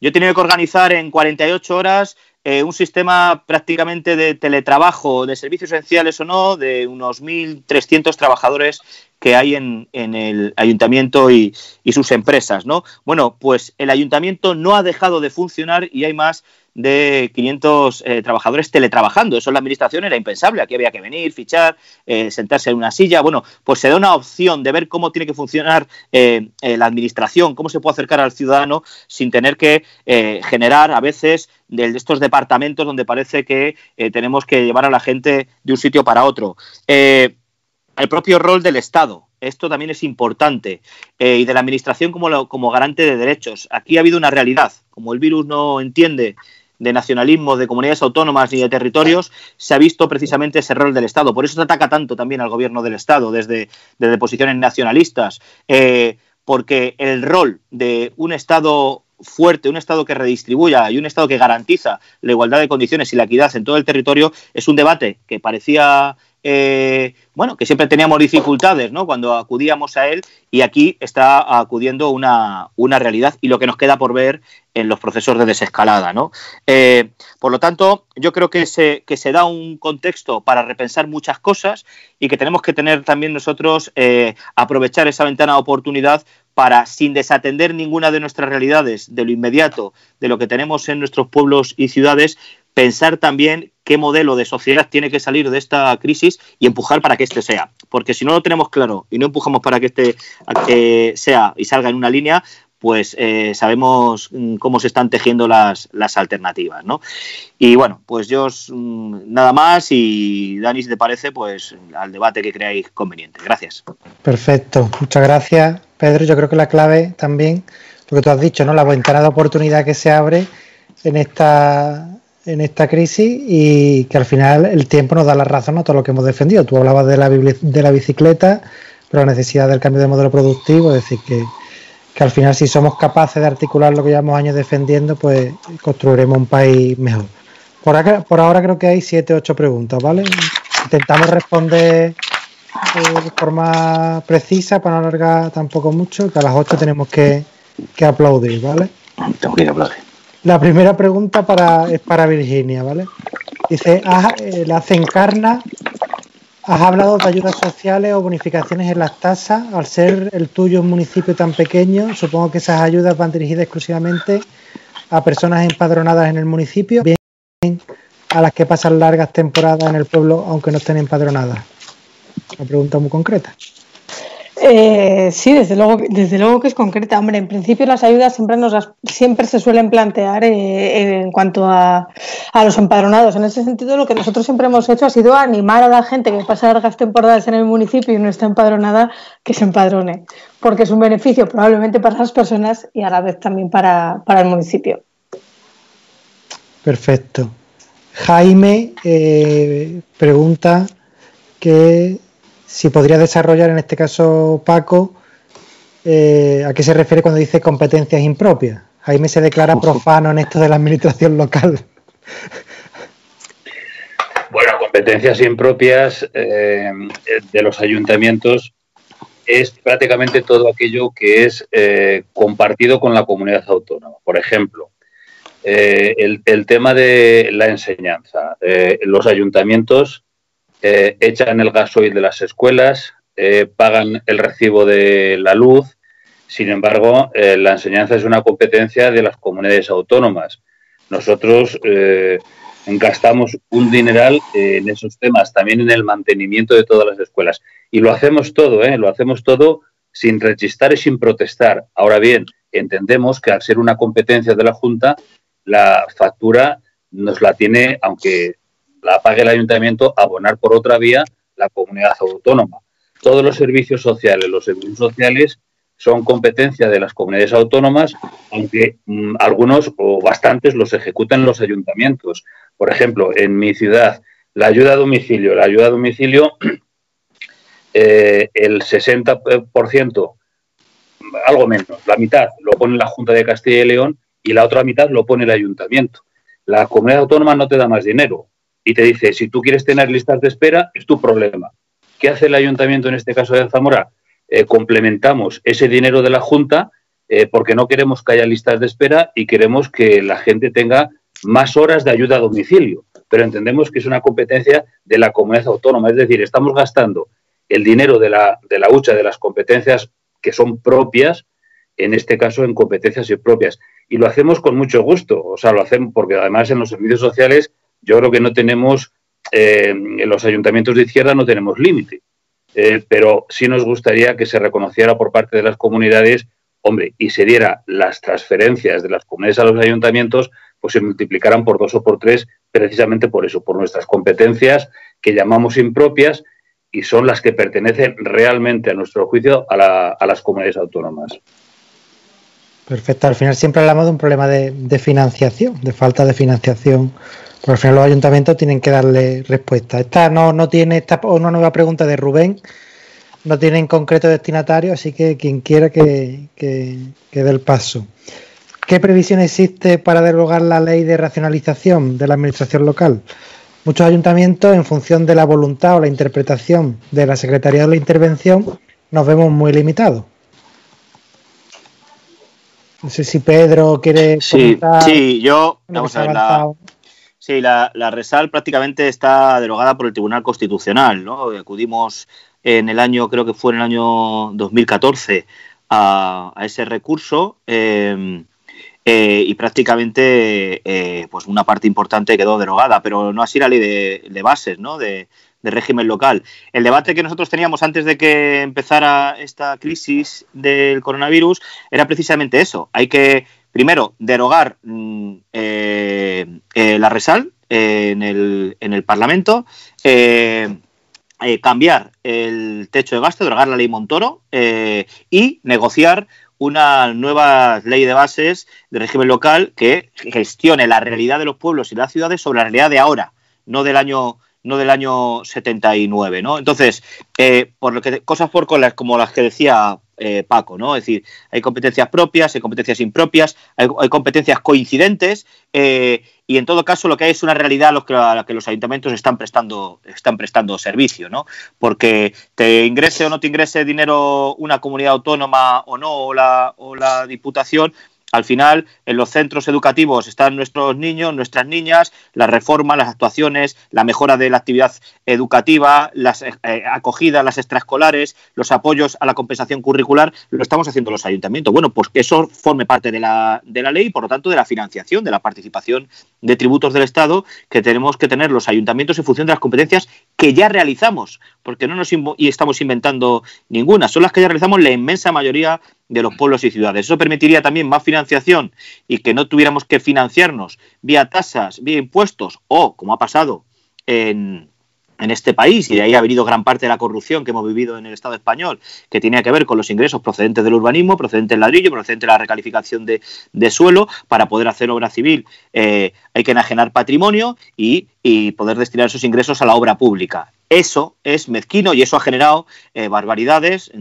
Yo he tenido que organizar en 48 horas eh, un sistema prácticamente de teletrabajo, de servicios esenciales o no, de unos 1.300 trabajadores que hay en, el ayuntamiento y, y, sus empresas, ¿no? Bueno, pues el ayuntamiento no ha dejado de funcionar y hay más de 500 eh, trabajadores teletrabajando. Eso en la administración era impensable. Aquí había que venir, fichar, eh, sentarse en una silla. Bueno, pues se da una opción de ver cómo tiene que funcionar eh, la administración, cómo se puede acercar al ciudadano sin tener que generar a veces de estos departamentos donde parece que tenemos que llevar a la gente de un sitio para otro. el propio rol del Estado. Esto también es importante. y de la Administración como, como garante de derechos. Aquí ha habido una realidad. Como el virus no entiende de nacionalismo, de comunidades autónomas y de territorios, se ha visto precisamente ese rol del Estado. Por eso se ataca tanto también al gobierno del Estado, desde, desde posiciones nacionalistas, eh, porque el rol de un Estado fuerte, un Estado que redistribuya y un Estado que garantiza la igualdad de condiciones y la equidad en todo el territorio es un debate que parecía eh, bueno, que siempre teníamos dificultades ¿no? cuando acudíamos a él y aquí está acudiendo una, una realidad y lo que nos queda por ver en los procesos de desescalada. ¿no? Eh, por lo tanto, yo creo que se, que se da un contexto para repensar muchas cosas y que tenemos que tener también nosotros eh, aprovechar esa ventana de oportunidad para, sin desatender ninguna de nuestras realidades, de lo inmediato, de lo que tenemos en nuestros pueblos y ciudades, pensar también qué modelo de sociedad tiene que salir de esta crisis y empujar para que este sea. Porque si no lo tenemos claro y no empujamos para que este sea y salga en una línea, pues eh, sabemos mm, cómo se están tejiendo las, alternativas, ¿no? Y bueno, pues yo mm, nada más y Dani, si te parece, pues al debate que creáis conveniente. Gracias. Perfecto, muchas gracias, Pedro. Yo creo que la clave también, lo que tú has dicho, ¿no? La ventana de oportunidad que se abre en esta en esta crisis y que al final el tiempo nos da la razón a todo lo que hemos defendido. Tú hablabas de la, de la bicicleta, pero la necesidad del cambio de modelo productivo, es decir, que, al final si somos capaces de articular lo que llevamos años defendiendo, pues construiremos un país mejor. Por, acá, por ahora creo que hay siete, ocho preguntas, ¿vale? Intentamos responder eh, de forma precisa para no alargar tampoco mucho, que a las ocho tenemos que, que aplaudir, ¿vale? Tengo que aplaudir. La primera pregunta para, es para Virginia, ¿vale? Dice, eh, la hace encarna, has hablado de ayudas sociales o bonificaciones en las tasas. Al ser el tuyo un municipio tan pequeño, supongo que esas ayudas van dirigidas exclusivamente a personas empadronadas en el municipio, bien a las que pasan largas temporadas en el pueblo aunque no estén empadronadas. Una pregunta muy concreta. Eh, sí, desde luego, desde luego que es concreta. Hombre, en principio las ayudas siempre, nos siempre se suelen plantear eh, en cuanto a, los empadronados. En ese sentido, lo que nosotros siempre hemos hecho ha sido animar a la gente que pasa largas temporadas en el municipio y no está empadronada que se empadrone, porque es un beneficio probablemente para las personas y a la vez también para, el municipio. Perfecto. Jaime eh, pregunta que si podría desarrollar en este caso Paco, eh, ¿a qué se refiere cuando dice competencias impropias? Jaime se declara profano en esto de la administración local. Bueno, competencias impropias eh, de los ayuntamientos es prácticamente todo aquello que es eh, compartido con la comunidad autónoma. Por ejemplo, el, tema de la enseñanza. los ayuntamientos eh, echan el gasoil de las escuelas, eh, pagan el recibo de la luz. Sin embargo, eh, la enseñanza es una competencia de las comunidades autónomas. Nosotros gastamos un dineral en esos temas, también en el mantenimiento de todas las escuelas. Y lo hacemos todo, lo hacemos todo sin rechistar y sin protestar. Ahora bien, entendemos que al ser una competencia de la Junta, la factura nos la tiene, aunque la pague el ayuntamiento, abonar por otra vía la comunidad autónoma. Todos los servicios sociales, los servicios sociales son competencia de las comunidades autónomas, aunque mm, algunos o bastantes los ejecutan los ayuntamientos. Por ejemplo, en mi ciudad, la ayuda a domicilio, la ayuda a domicilio, eh, el 60%, algo menos, la mitad lo pone la Junta de Castilla y León y la otra mitad lo pone el ayuntamiento. La comunidad autónoma no te da más dinero, y te dice, si tú quieres tener listas de espera, es tu problema. ¿Qué hace el ayuntamiento en este caso de Zamora? Eh, complementamos ese dinero de la Junta eh, porque no queremos que haya listas de espera y queremos que la gente tenga más horas de ayuda a domicilio. Pero entendemos que es una competencia de la comunidad autónoma, es decir, estamos gastando el dinero de la, de la hucha de las competencias que son propias, en este caso en competencias impropias. Y lo hacemos con mucho gusto, o sea, lo hacemos porque además en los servicios sociales yo creo que no tenemos, eh, en los ayuntamientos de izquierda no tenemos límite, eh, pero sí nos gustaría que se reconociera por parte de las comunidades, hombre, y se diera las transferencias de las comunidades a los ayuntamientos, pues se multiplicaran por dos o por tres, precisamente por eso, por nuestras competencias que llamamos impropias y son las que pertenecen realmente, a nuestro juicio, a, las comunidades autónomas. Perfecto. Al final siempre hablamos de un problema de financiación, de falta de financiación por al final los ayuntamientos tienen que darle respuesta. Esta no, no tiene esta una nueva pregunta de Rubén, no tiene en concreto destinatario, así que quien quiera que, que, dé el paso. ¿Qué previsión existe para derogar la ley de racionalización de la administración local? Muchos ayuntamientos, en función de la voluntad o la interpretación de la Secretaría de la Intervención, nos vemos muy limitados. No sé si Pedro quiere. Sí, sí yo. Vamos a ver, la, Sí, la, RESAL prácticamente está derogada por el Tribunal Constitucional, ¿no? Acudimos en el año, creo que fue en el año 2014, a, ese recurso em, eh, y prácticamente eh, pues una parte importante quedó derogada, pero no así la ley de, bases, ¿no? De, de, régimen local. El debate que nosotros teníamos antes de que empezara esta crisis del coronavirus era precisamente eso. Hay que primero, derogar mm, eh, eh, la resal en, el, en, el, Parlamento, eh, cambiar el techo de gasto, derogar la ley Montoro y negociar una nueva ley de bases de régimen local que gestione la realidad de los pueblos y las ciudades sobre la realidad de ahora, no del año no del año 79, ¿no? Entonces, por lo que cosas por como las que decía eh, Paco, ¿no? Es decir, hay competencias propias, hay competencias impropias, hay, competencias coincidentes eh, y en todo caso lo que hay es una realidad a la que los ayuntamientos están prestando, están prestando servicio, ¿no? Porque te ingrese o no te ingrese dinero una comunidad autónoma o no, la, o la diputación, al final en los centros educativos están nuestros niños, nuestras niñas, las reformas, las actuaciones, la mejora de la actividad educativa, las eh, acogidas, las extraescolares, los apoyos a la compensación curricular, lo estamos haciendo los ayuntamientos. Bueno, pues que eso forme parte de la, de la ley y por lo tanto de la financiación, de la participación de tributos del Estado que tenemos que tener los ayuntamientos en función de las competencias que ya realizamos, porque no nos y estamos inventando ninguna, son las que ya realizamos la inmensa mayoría de los pueblos y ciudades. Eso permitiría también más financiación y que no tuviéramos que financiarnos vía tasas, vía impuestos o, como ha pasado en, en este país, y de ahí ha venido gran parte de la corrupción que hemos vivido en el Estado español, que tenía que ver con los ingresos procedentes del urbanismo, procedentes del ladrillo, procedentes de la recalificación de, suelo, para poder hacer obra civil eh, hay que enajenar patrimonio y, y poder destinar esos ingresos a la obra pública. Eso es mezquino y eso ha generado eh, barbaridades.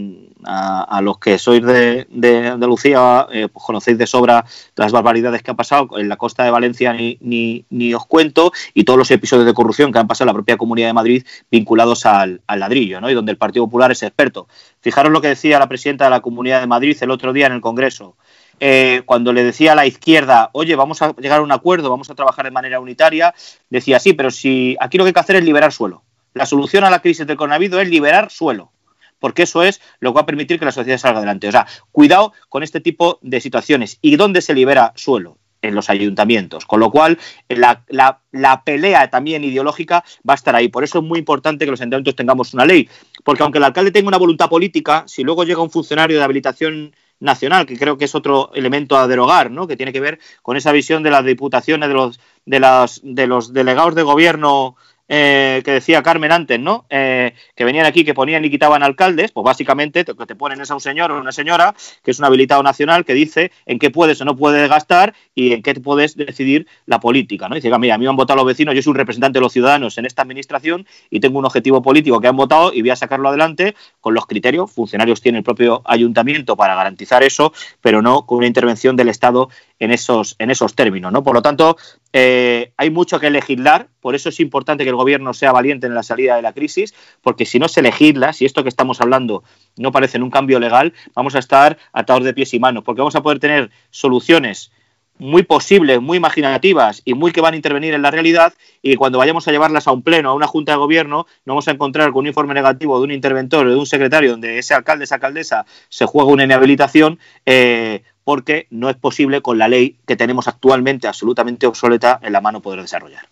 A, los que sois de, Andalucía, eh, pues conocéis de sobra las barbaridades que han pasado en la costa de Valencia, ni, ni, os cuento, y todos los episodios de corrupción que han pasado en la propia Comunidad de Madrid vinculados al, ladrillo, ¿no? y donde el Partido Popular es experto. Fijaros lo que decía la presidenta de la Comunidad de Madrid el otro día en el Congreso. Eh, cuando le decía a la izquierda, oye, vamos a llegar a un acuerdo, vamos a trabajar de manera unitaria, decía, sí, pero si aquí lo que hay que hacer es liberar suelo. La solución a la crisis del coronavirus es liberar suelo, porque eso es lo que va a permitir que la sociedad salga adelante. O sea, cuidado con este tipo de situaciones. ¿Y dónde se libera suelo? en los ayuntamientos, con lo cual la, la, pelea también ideológica va a estar ahí. Por eso es muy importante que los ayuntamientos tengamos una ley, porque aunque el alcalde tenga una voluntad política, si luego llega un funcionario de habilitación nacional, que creo que es otro elemento a derogar, ¿no? que tiene que ver con esa visión de las diputaciones, de los, de las, de los delegados de gobierno eh, que decía Carmen antes, ¿no? Eh, que venían aquí, que ponían y quitaban alcaldes, pues básicamente te, te ponen es a un señor o una señora que es un habilitado nacional que dice en qué puedes o no puedes gastar y en qué puedes decidir la política, ¿no? Dice, mira, a mí me han votado los vecinos, yo soy un representante de los ciudadanos en esta administración y tengo un objetivo político que han votado y voy a sacarlo adelante con los criterios, funcionarios tiene el propio ayuntamiento para garantizar eso, pero no con una intervención del Estado en esos, en esos términos. ¿no? Por lo tanto, eh, hay mucho que legislar, por eso es importante que el gobierno sea valiente en la salida de la crisis, porque si no se legisla, si esto que estamos hablando no parece en un cambio legal, vamos a estar atados de pies y manos, porque vamos a poder tener soluciones muy posibles, muy imaginativas y muy que van a intervenir en la realidad y cuando vayamos a llevarlas a un pleno, a una junta de gobierno, no vamos a encontrar con un informe negativo de un interventor o de un secretario donde ese alcalde, esa alcaldesa se juega una inhabilitación eh, porque no es posible con la ley que tenemos actualmente absolutamente obsoleta en la mano poder desarrollar.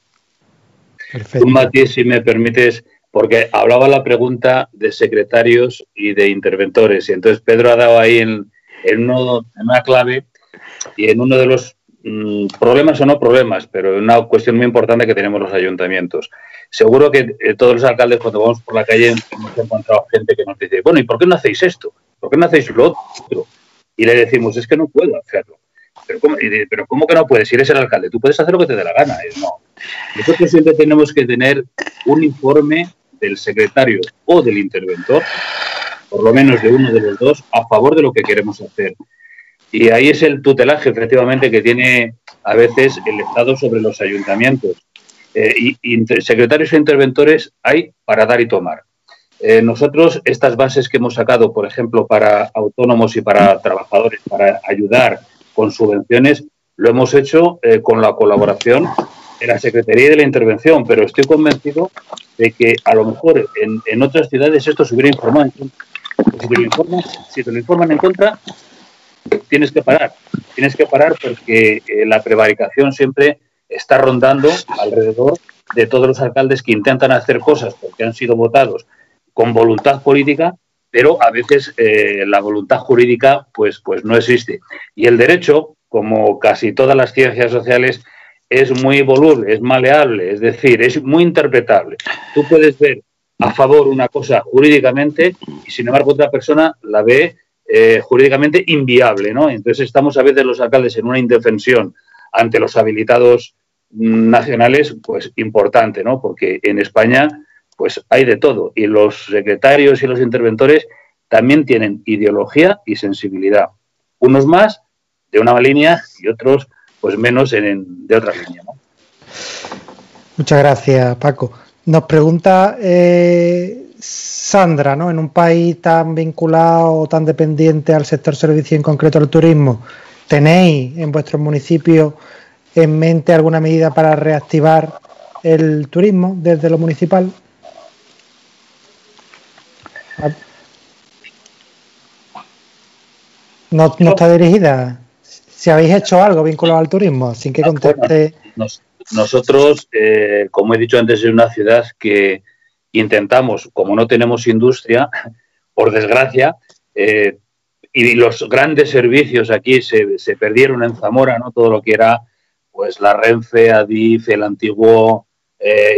Perfecto. Un matiz, si me permites, porque hablaba la pregunta de secretarios y de interventores, y entonces Pedro ha dado ahí en, en, una clave y en uno de los mm, problemas o no problemas, pero una cuestión muy importante que tenemos los ayuntamientos. Seguro que eh, todos los alcaldes cuando vamos por la calle hemos encontrado gente que nos dice, bueno, ¿y por qué no hacéis esto? ¿Por qué no hacéis lo otro? Y le decimos, es que no puedo hacerlo. Pero ¿cómo, pero ¿cómo que no puedes? Si eres el alcalde, tú puedes hacer lo que te dé la gana. no. Nosotros siempre tenemos que tener un informe del secretario o del interventor, por lo menos de uno de los dos, a favor de lo que queremos hacer. Y ahí es el tutelaje, efectivamente, que tiene a veces el Estado sobre los ayuntamientos. Eh, secretarios e interventores hay para dar y tomar. Eh, nosotros, estas bases que hemos sacado, por ejemplo, para autónomos y para trabajadores, para ayudar con subvenciones, lo hemos hecho eh, con la colaboración de la Secretaría de la Intervención, pero estoy convencido de que a lo mejor en, otras ciudades esto se hubiera informado. Si te, lo informan, si te informan en contra, tienes que parar. Tienes que parar porque eh, la prevaricación siempre está rondando alrededor de todos los alcaldes que intentan hacer cosas porque han sido votados con voluntad política, pero a veces eh, la voluntad jurídica pues, pues no existe. Y el derecho, como casi todas las ciencias sociales, es muy voluble, es maleable, es decir, es muy interpretable. Tú puedes ver a favor una cosa jurídicamente y sin embargo otra persona la ve eh, jurídicamente inviable, ¿no? Entonces estamos a veces los alcaldes en una indefensión ante los habilitados nacionales, pues importante, ¿no? Porque en España pues hay de todo. Y los secretarios y los interventores también tienen ideología y sensibilidad. Unos más de una línea y otros pues menos en, de otra línea. Muchas gracias, Paco. Nos pregunta eh, Sandra, ¿no? En un país tan vinculado, tan dependiente al sector servicio en concreto al turismo, ¿Tenéis en vuestro municipio en mente alguna medida para reactivar el turismo desde lo municipal? No, está dirigida. Si habéis hecho algo vinculado al turismo, sin que conteste. nosotros, eh, como he dicho antes, es una ciudad que intentamos, como no tenemos industria, por desgracia, eh, y los grandes servicios aquí se, se, perdieron en Zamora, ¿no? Todo lo que era pues la Renfe, Adif, el antiguo eh,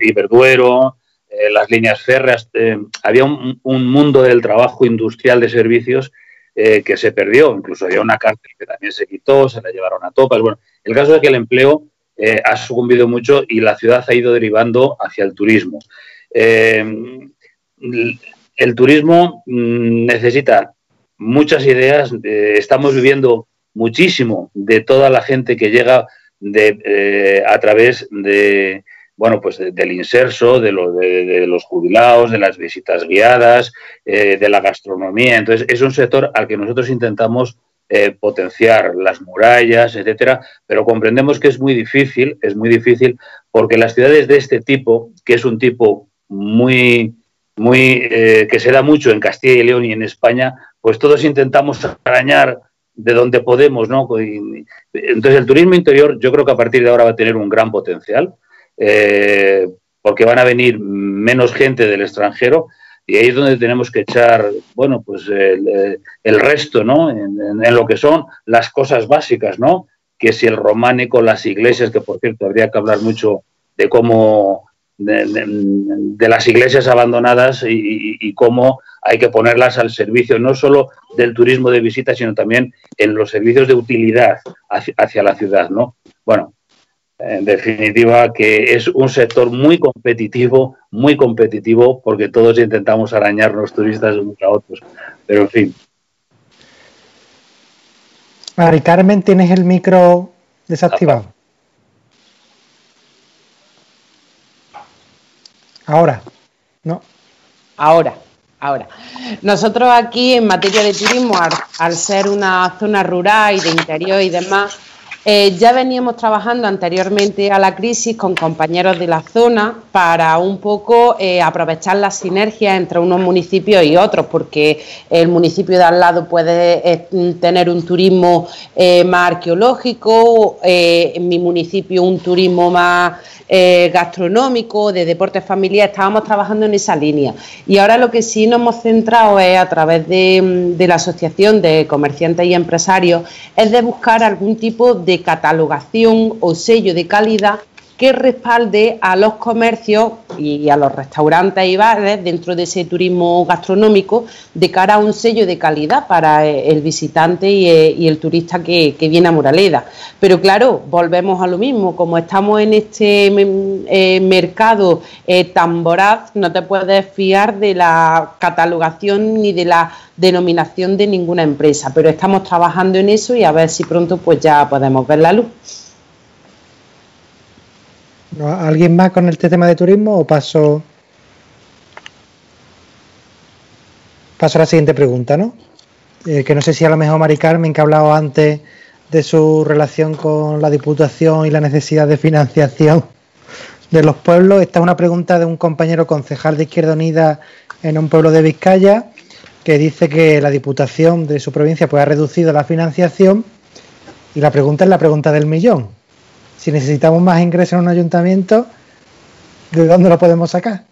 Iberduero, eh, las líneas férreas. Eh, había un, mundo del trabajo industrial de servicios que se perdió. Incluso había una cárcel que también se quitó, se la llevaron a topas. Bueno, el caso es que el empleo ha sucumbido mucho y la ciudad ha ido derivando hacia el turismo. el turismo mm, necesita muchas ideas. estamos viviendo muchísimo de toda la gente que llega de, eh, a través de bueno, pues del inserso, de, de, los jubilados, de las visitas guiadas, eh, de la gastronomía. Entonces, es un sector al que nosotros intentamos eh, potenciar las murallas, etcétera, pero comprendemos que es muy difícil, es muy difícil, porque las ciudades de este tipo, que es un tipo muy, muy, que se da mucho en Castilla y León y en España, pues todos intentamos arañar de donde podemos, ¿no? Entonces el turismo interior yo creo que a partir de ahora va a tener un gran potencial, eh, porque van a venir menos gente del extranjero y ahí es donde tenemos que echar, bueno, pues el, resto, ¿no? En, lo que son las cosas básicas, ¿no? Que si el románico, las iglesias, que por cierto habría que hablar mucho de cómo, de, las iglesias abandonadas y cómo hay que ponerlas al servicio no solo del turismo de visita, sino también en los servicios de utilidad hacia, la ciudad, ¿no? Bueno, en definitiva, que es un sector muy competitivo, muy competitivo, porque todos intentamos arañar los turistas unos a otros. Pero en fin. Mari Carmen, ¿tienes el micro desactivado? Ahora, ¿no? Ahora. Ahora, nosotros aquí en materia de turismo, al, ser una zona rural y de interior y demás, eh, ya veníamos trabajando anteriormente a la crisis con compañeros de la zona para un poco eh, aprovechar las sinergias entre unos municipios y otros, porque el municipio de al lado puede eh, tener un turismo más arqueológico, en mi municipio un turismo más gastronómico, de deportes familiares, estábamos trabajando en esa línea. Y ahora lo que sí nos hemos centrado es a través de la Asociación de Comerciantes y Empresarios, es de buscar algún tipo de catalogación o sello de calidad que respalde a los comercios y a los restaurantes y bares dentro de ese turismo gastronómico de cara a un sello de calidad para eh, el visitante eh, y, el turista que, viene a Moraleda. Pero claro, volvemos a lo mismo, como estamos en este mm, eh, mercado tan voraz, no te puedes fiar de la catalogación ni de la denominación de ninguna empresa, pero estamos trabajando en eso y a ver si pronto pues ya podemos ver la luz. ¿Alguien más con este tema de turismo o paso, paso a la siguiente pregunta, ¿no? Eh, que no sé si a lo mejor Mari Carmen, que ha hablado antes de su relación con la Diputación y la necesidad de financiación de los pueblos. Esta es una pregunta de un compañero concejal de Izquierda Unida en un pueblo de Vizcaya que dice que la Diputación de su provincia pues, ha reducido la financiación y la pregunta es la pregunta del millón si necesitamos más ingresos en un ayuntamiento, ¿de dónde lo podemos sacar?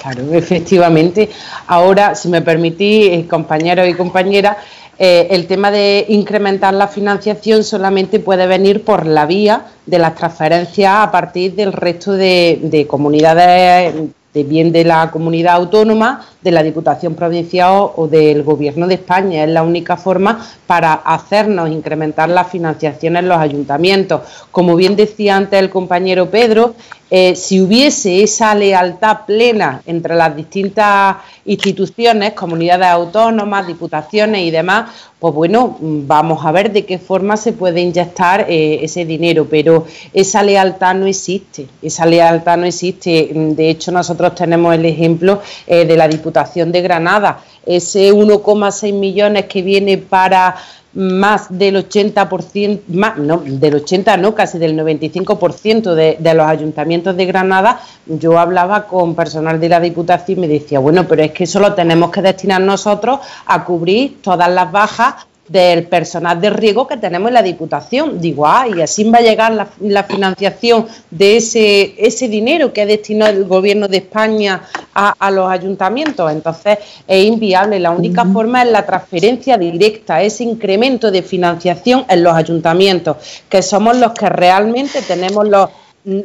Claro, efectivamente. Ahora, si me permitís, eh, compañeros y compañeras, eh, el tema de incrementar la financiación solamente puede venir por la vía de las transferencias a partir del resto de comunidades de bien de la comunidad autónoma, de la Diputación Provincial o del Gobierno de España. Es la única forma para hacernos incrementar la financiación en los ayuntamientos. Como bien decía antes el compañero Pedro, eh, si hubiese esa lealtad plena entre las distintas instituciones, comunidades autónomas, diputaciones y demás, pues bueno, vamos a ver de qué forma se puede inyectar eh, ese dinero, pero esa lealtad no existe, esa lealtad no existe. De hecho, nosotros tenemos el ejemplo eh, de la Diputación de Granada, ese 1,6 millones que viene para más del 80%, más, no, del 80 no, casi del 95% de, de los ayuntamientos de Granada, yo hablaba con personal de la Diputación y me decía, bueno, pero es que eso lo tenemos que destinar nosotros a cubrir todas las bajas del personal de riego que tenemos en la Diputación. Digo, ah, y así va a llegar la, financiación de ese, ese dinero que ha destinado el Gobierno de España a, los ayuntamientos. Entonces es inviable. La única forma es la transferencia directa, ese incremento de financiación en los ayuntamientos, que somos los que realmente tenemos los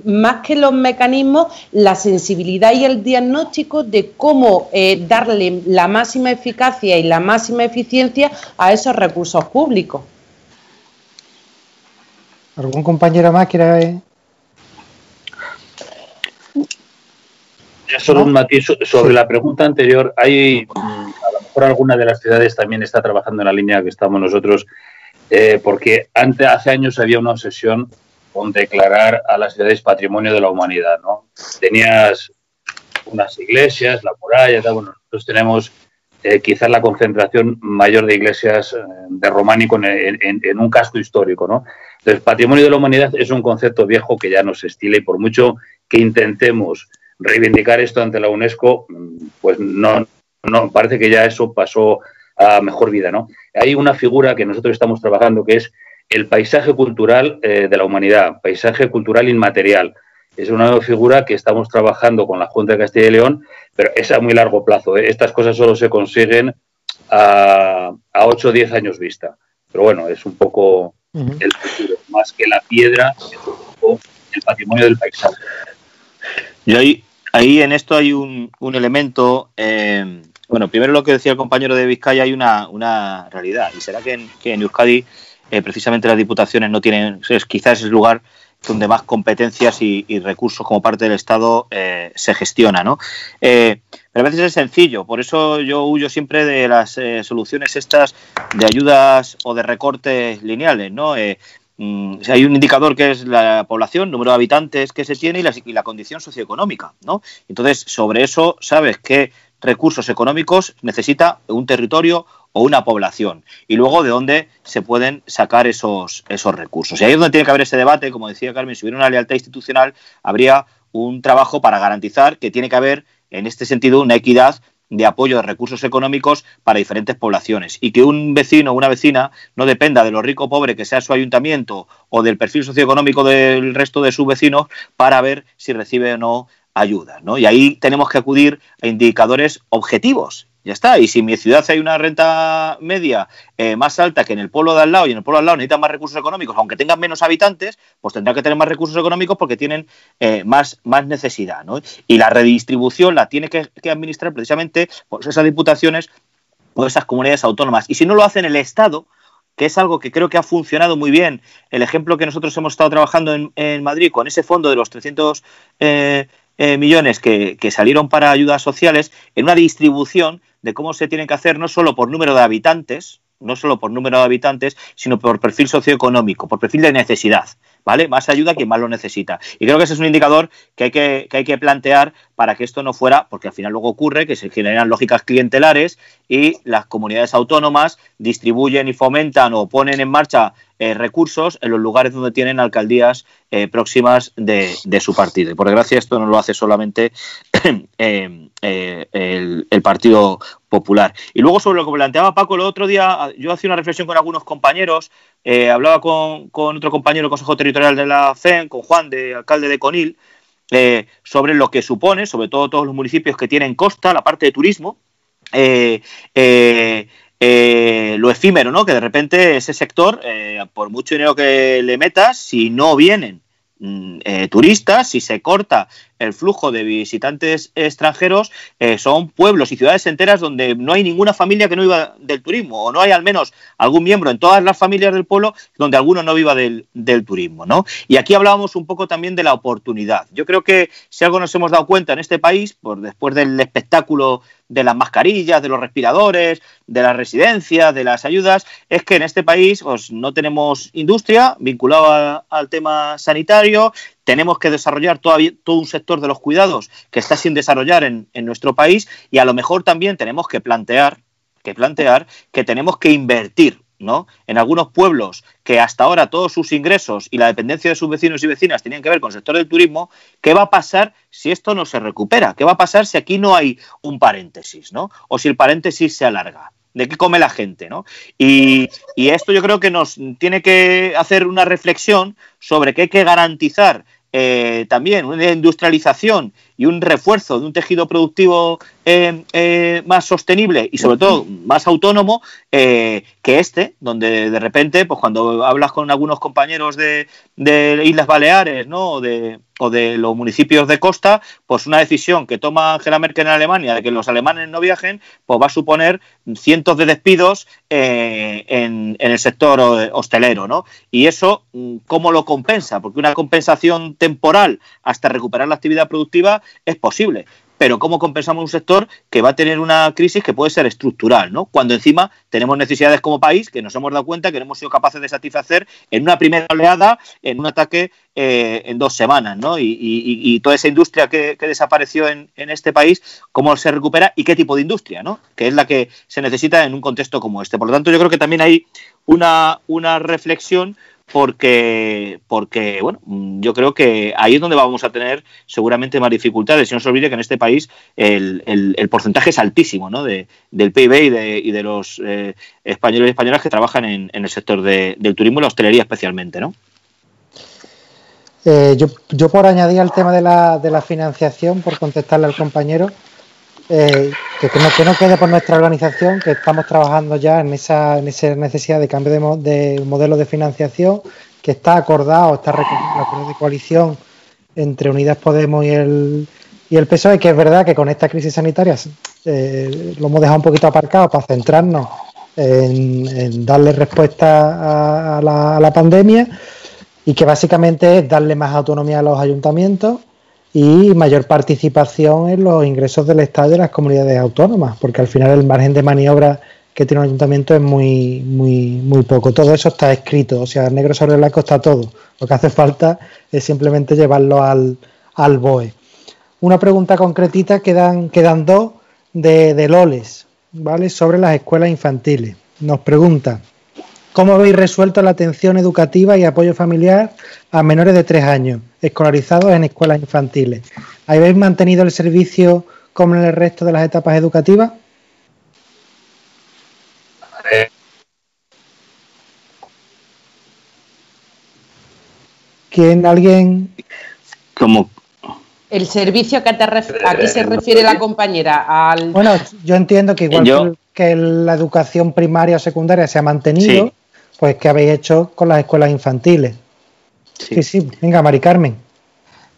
más que los mecanismos, la sensibilidad y el diagnóstico de cómo eh, darle la máxima eficacia y la máxima eficiencia a esos recursos públicos. ¿Algún compañero más quiere Yo solo un matiz sobre la pregunta anterior. Hay, mm, a lo mejor alguna de las ciudades también está trabajando en la línea que estamos nosotros, eh, porque antes, hace años había una obsesión con declarar a las ciudades patrimonio de la humanidad, ¿no? Tenías unas iglesias, la muralla, bueno, nosotros tenemos eh, quizás la concentración mayor de iglesias eh, de románico en, un casco histórico, ¿no? Entonces, patrimonio de la humanidad es un concepto viejo que ya nos estila y por mucho que intentemos reivindicar esto ante la UNESCO, pues no, no parece que ya eso pasó a mejor vida, ¿no? Hay una figura que nosotros estamos trabajando que es el paisaje cultural eh, de la humanidad, paisaje cultural inmaterial. Es una nueva figura que estamos trabajando con la Junta de Castilla y León, pero es a muy largo plazo. ¿eh? Estas cosas solo se consiguen a, a 8 o 10 años vista. Pero bueno, es un poco el futuro, más que la piedra, es un poco el patrimonio del paisaje. Y ahí, ahí en esto hay un, un elemento, eh, bueno, primero lo que decía el compañero de Vizcaya, hay una, una realidad, y será que en, que en Euskadi eh, precisamente las diputaciones no tienen, es quizás el lugar donde más competencias y, recursos como parte del Estado eh, se gestiona, ¿no? Pero a veces es sencillo, por eso yo huyo siempre de las soluciones estas de ayudas o de recortes lineales, ¿no? Mm, hay un indicador que es la población, número de habitantes que se tiene y la, la condición socioeconómica, ¿no? Entonces, sobre eso sabes qué recursos económicos necesita un territorio o una población y luego de dónde se pueden sacar esos, esos recursos. Y ahí es donde tiene que haber ese debate, como decía Carmen, si hubiera una lealtad institucional, habría un trabajo para garantizar que tiene que haber, en este sentido, una equidad de apoyo de recursos económicos para diferentes poblaciones y que un vecino o una vecina no dependa de lo rico o pobre que sea su ayuntamiento o del perfil socioeconómico del resto de sus vecinos para ver si recibe o no ayuda. ¿no? Y ahí tenemos que acudir a indicadores objetivos ya está. Y si en mi ciudad hay una renta media eh, más alta que en el pueblo de al lado y en el pueblo de al lado necesitan más recursos económicos, aunque tengan menos habitantes, pues tendrán que tener más recursos económicos porque tienen eh, más, más necesidad. ¿no? Y la redistribución la tiene que, administrar precisamente pues, esas diputaciones o esas comunidades autónomas. Y si no lo hacen el Estado, que es algo que creo que ha funcionado muy bien. El ejemplo que nosotros hemos estado trabajando en, Madrid con ese fondo de los 300 eh, millones que, que, salieron para ayudas sociales en una distribución de cómo se tiene que hacer no solo por número de habitantes, no solo por número de habitantes, sino por perfil socioeconómico, por perfil de necesidad. ¿Vale? Más ayuda a quien más lo necesita. Y creo que ese es un indicador que hay que, que hay que plantear para que esto no fuera, porque al final luego ocurre que se generan lógicas clientelares y las comunidades autónomas distribuyen y fomentan o ponen en marcha eh, recursos en los lugares donde tienen alcaldías eh, próximas de, su partido. Y por desgracia esto no lo hace solamente eh, el, Partido Popular. Y luego sobre lo que planteaba Paco el otro día, yo hacía una reflexión con algunos compañeros, hablaba con, con, otro compañero del Consejo Territorial de la FEN, con Juan, de alcalde de Conil, eh, sobre lo que supone, sobre todo todos los municipios que tienen costa, la parte de turismo, eh, eh, lo efímero, ¿no? Que de repente ese sector, por mucho dinero que le metas, si no vienen mm, turistas, si se corta el flujo de visitantes extranjeros eh, son pueblos y ciudades enteras donde no hay ninguna familia que no viva del turismo, o no hay al menos algún miembro en todas las familias del pueblo donde alguno no viva del, turismo. ¿no? Y aquí hablábamos un poco también de la oportunidad. Yo creo que si algo nos hemos dado cuenta en este país, por después del espectáculo de las mascarillas, de los respiradores, de las residencias, de las ayudas, es que en este país pues, no tenemos industria vinculada al tema sanitario, tenemos que desarrollar todavía todo un sector de los cuidados que está sin desarrollar en, nuestro país y a lo mejor también tenemos que plantear que plantear que tenemos que invertir ¿no? En algunos pueblos que hasta ahora todos sus ingresos y la dependencia de sus vecinos y vecinas tenían que ver con el sector del turismo, ¿qué va a pasar si esto no se recupera? ¿Qué va a pasar si aquí no hay un paréntesis, ¿no? O si el paréntesis se alarga. ¿De qué come la gente? ¿no? Y, y esto yo creo que nos tiene que hacer una reflexión sobre que hay que garantizar eh, también una industrialización y un refuerzo de un tejido productivo eh, eh, más sostenible y sobre todo más autónomo que este, donde de repente, pues cuando hablas con algunos compañeros de, de Islas Baleares ¿no? o, de, o de los municipios de costa, pues una decisión que toma Angela Merkel en Alemania de que los alemanes no viajen, pues va a suponer cientos de despidos en, en, el sector hostelero. ¿no? Y eso, ¿cómo lo compensa? Porque una compensación temporal hasta recuperar la actividad productiva es posible. Pero ¿cómo compensamos un sector que va a tener una crisis que puede ser estructural, ¿no? Cuando encima tenemos necesidades como país que nos hemos dado cuenta que no hemos sido capaces de satisfacer en una primera oleada, en un ataque eh, en dos semanas, ¿no? Y, toda esa industria que, desapareció en, en, este país, cómo se recupera y qué tipo de industria, ¿no? Que es la que se necesita en un contexto como este. Por lo tanto, yo creo que también hay una, una reflexión porque, porque, bueno, yo creo que ahí es donde vamos a tener seguramente más dificultades. Y no se olvide que en este país el, el, porcentaje es altísimo ¿no? de, del PIB y de, y de los eh, españoles y españolas que trabajan en, el sector de, del turismo y la hostelería especialmente, ¿no? Eh, yo, yo, por añadir al tema de la, de la financiación, por contestarle al compañero, eh, que, no, que, no, quede por nuestra organización, que estamos trabajando ya en esa, en esa necesidad de cambio de, de, modelo de financiación, que está acordado, está la de coalición entre Unidas Podemos y el, y el PSOE, que es verdad que con esta crisis sanitaria eh, lo hemos dejado un poquito aparcado para centrarnos en, darle respuesta a la pandemia y que básicamente es darle más autonomía a los ayuntamientos y mayor participación en los ingresos del Estado y las comunidades autónomas, porque al final el margen de maniobra que tiene un ayuntamiento es muy, muy, muy poco. Todo eso está escrito, o sea, negro sobre blanco está todo. Lo que hace falta es simplemente llevarlo al, al BOE. Una pregunta concretita, quedan, quedan dos de, de Loles, ¿vale? Sobre las escuelas infantiles. Nos pregunta, ¿Cómo habéis resuelto la atención educativa y apoyo familiar a menores de tres años, escolarizados en escuelas infantiles? ¿Habéis mantenido el servicio como en el resto de las etapas educativas? ¿Quién? ¿Alguien? Como el servicio que te a qué se refiere la compañera al bueno yo entiendo que igual yo... que la educación primaria o secundaria se ha mantenido sí. Pues, ¿qué habéis hecho con las escuelas infantiles? Sí, sí, sí. venga, Mari Carmen.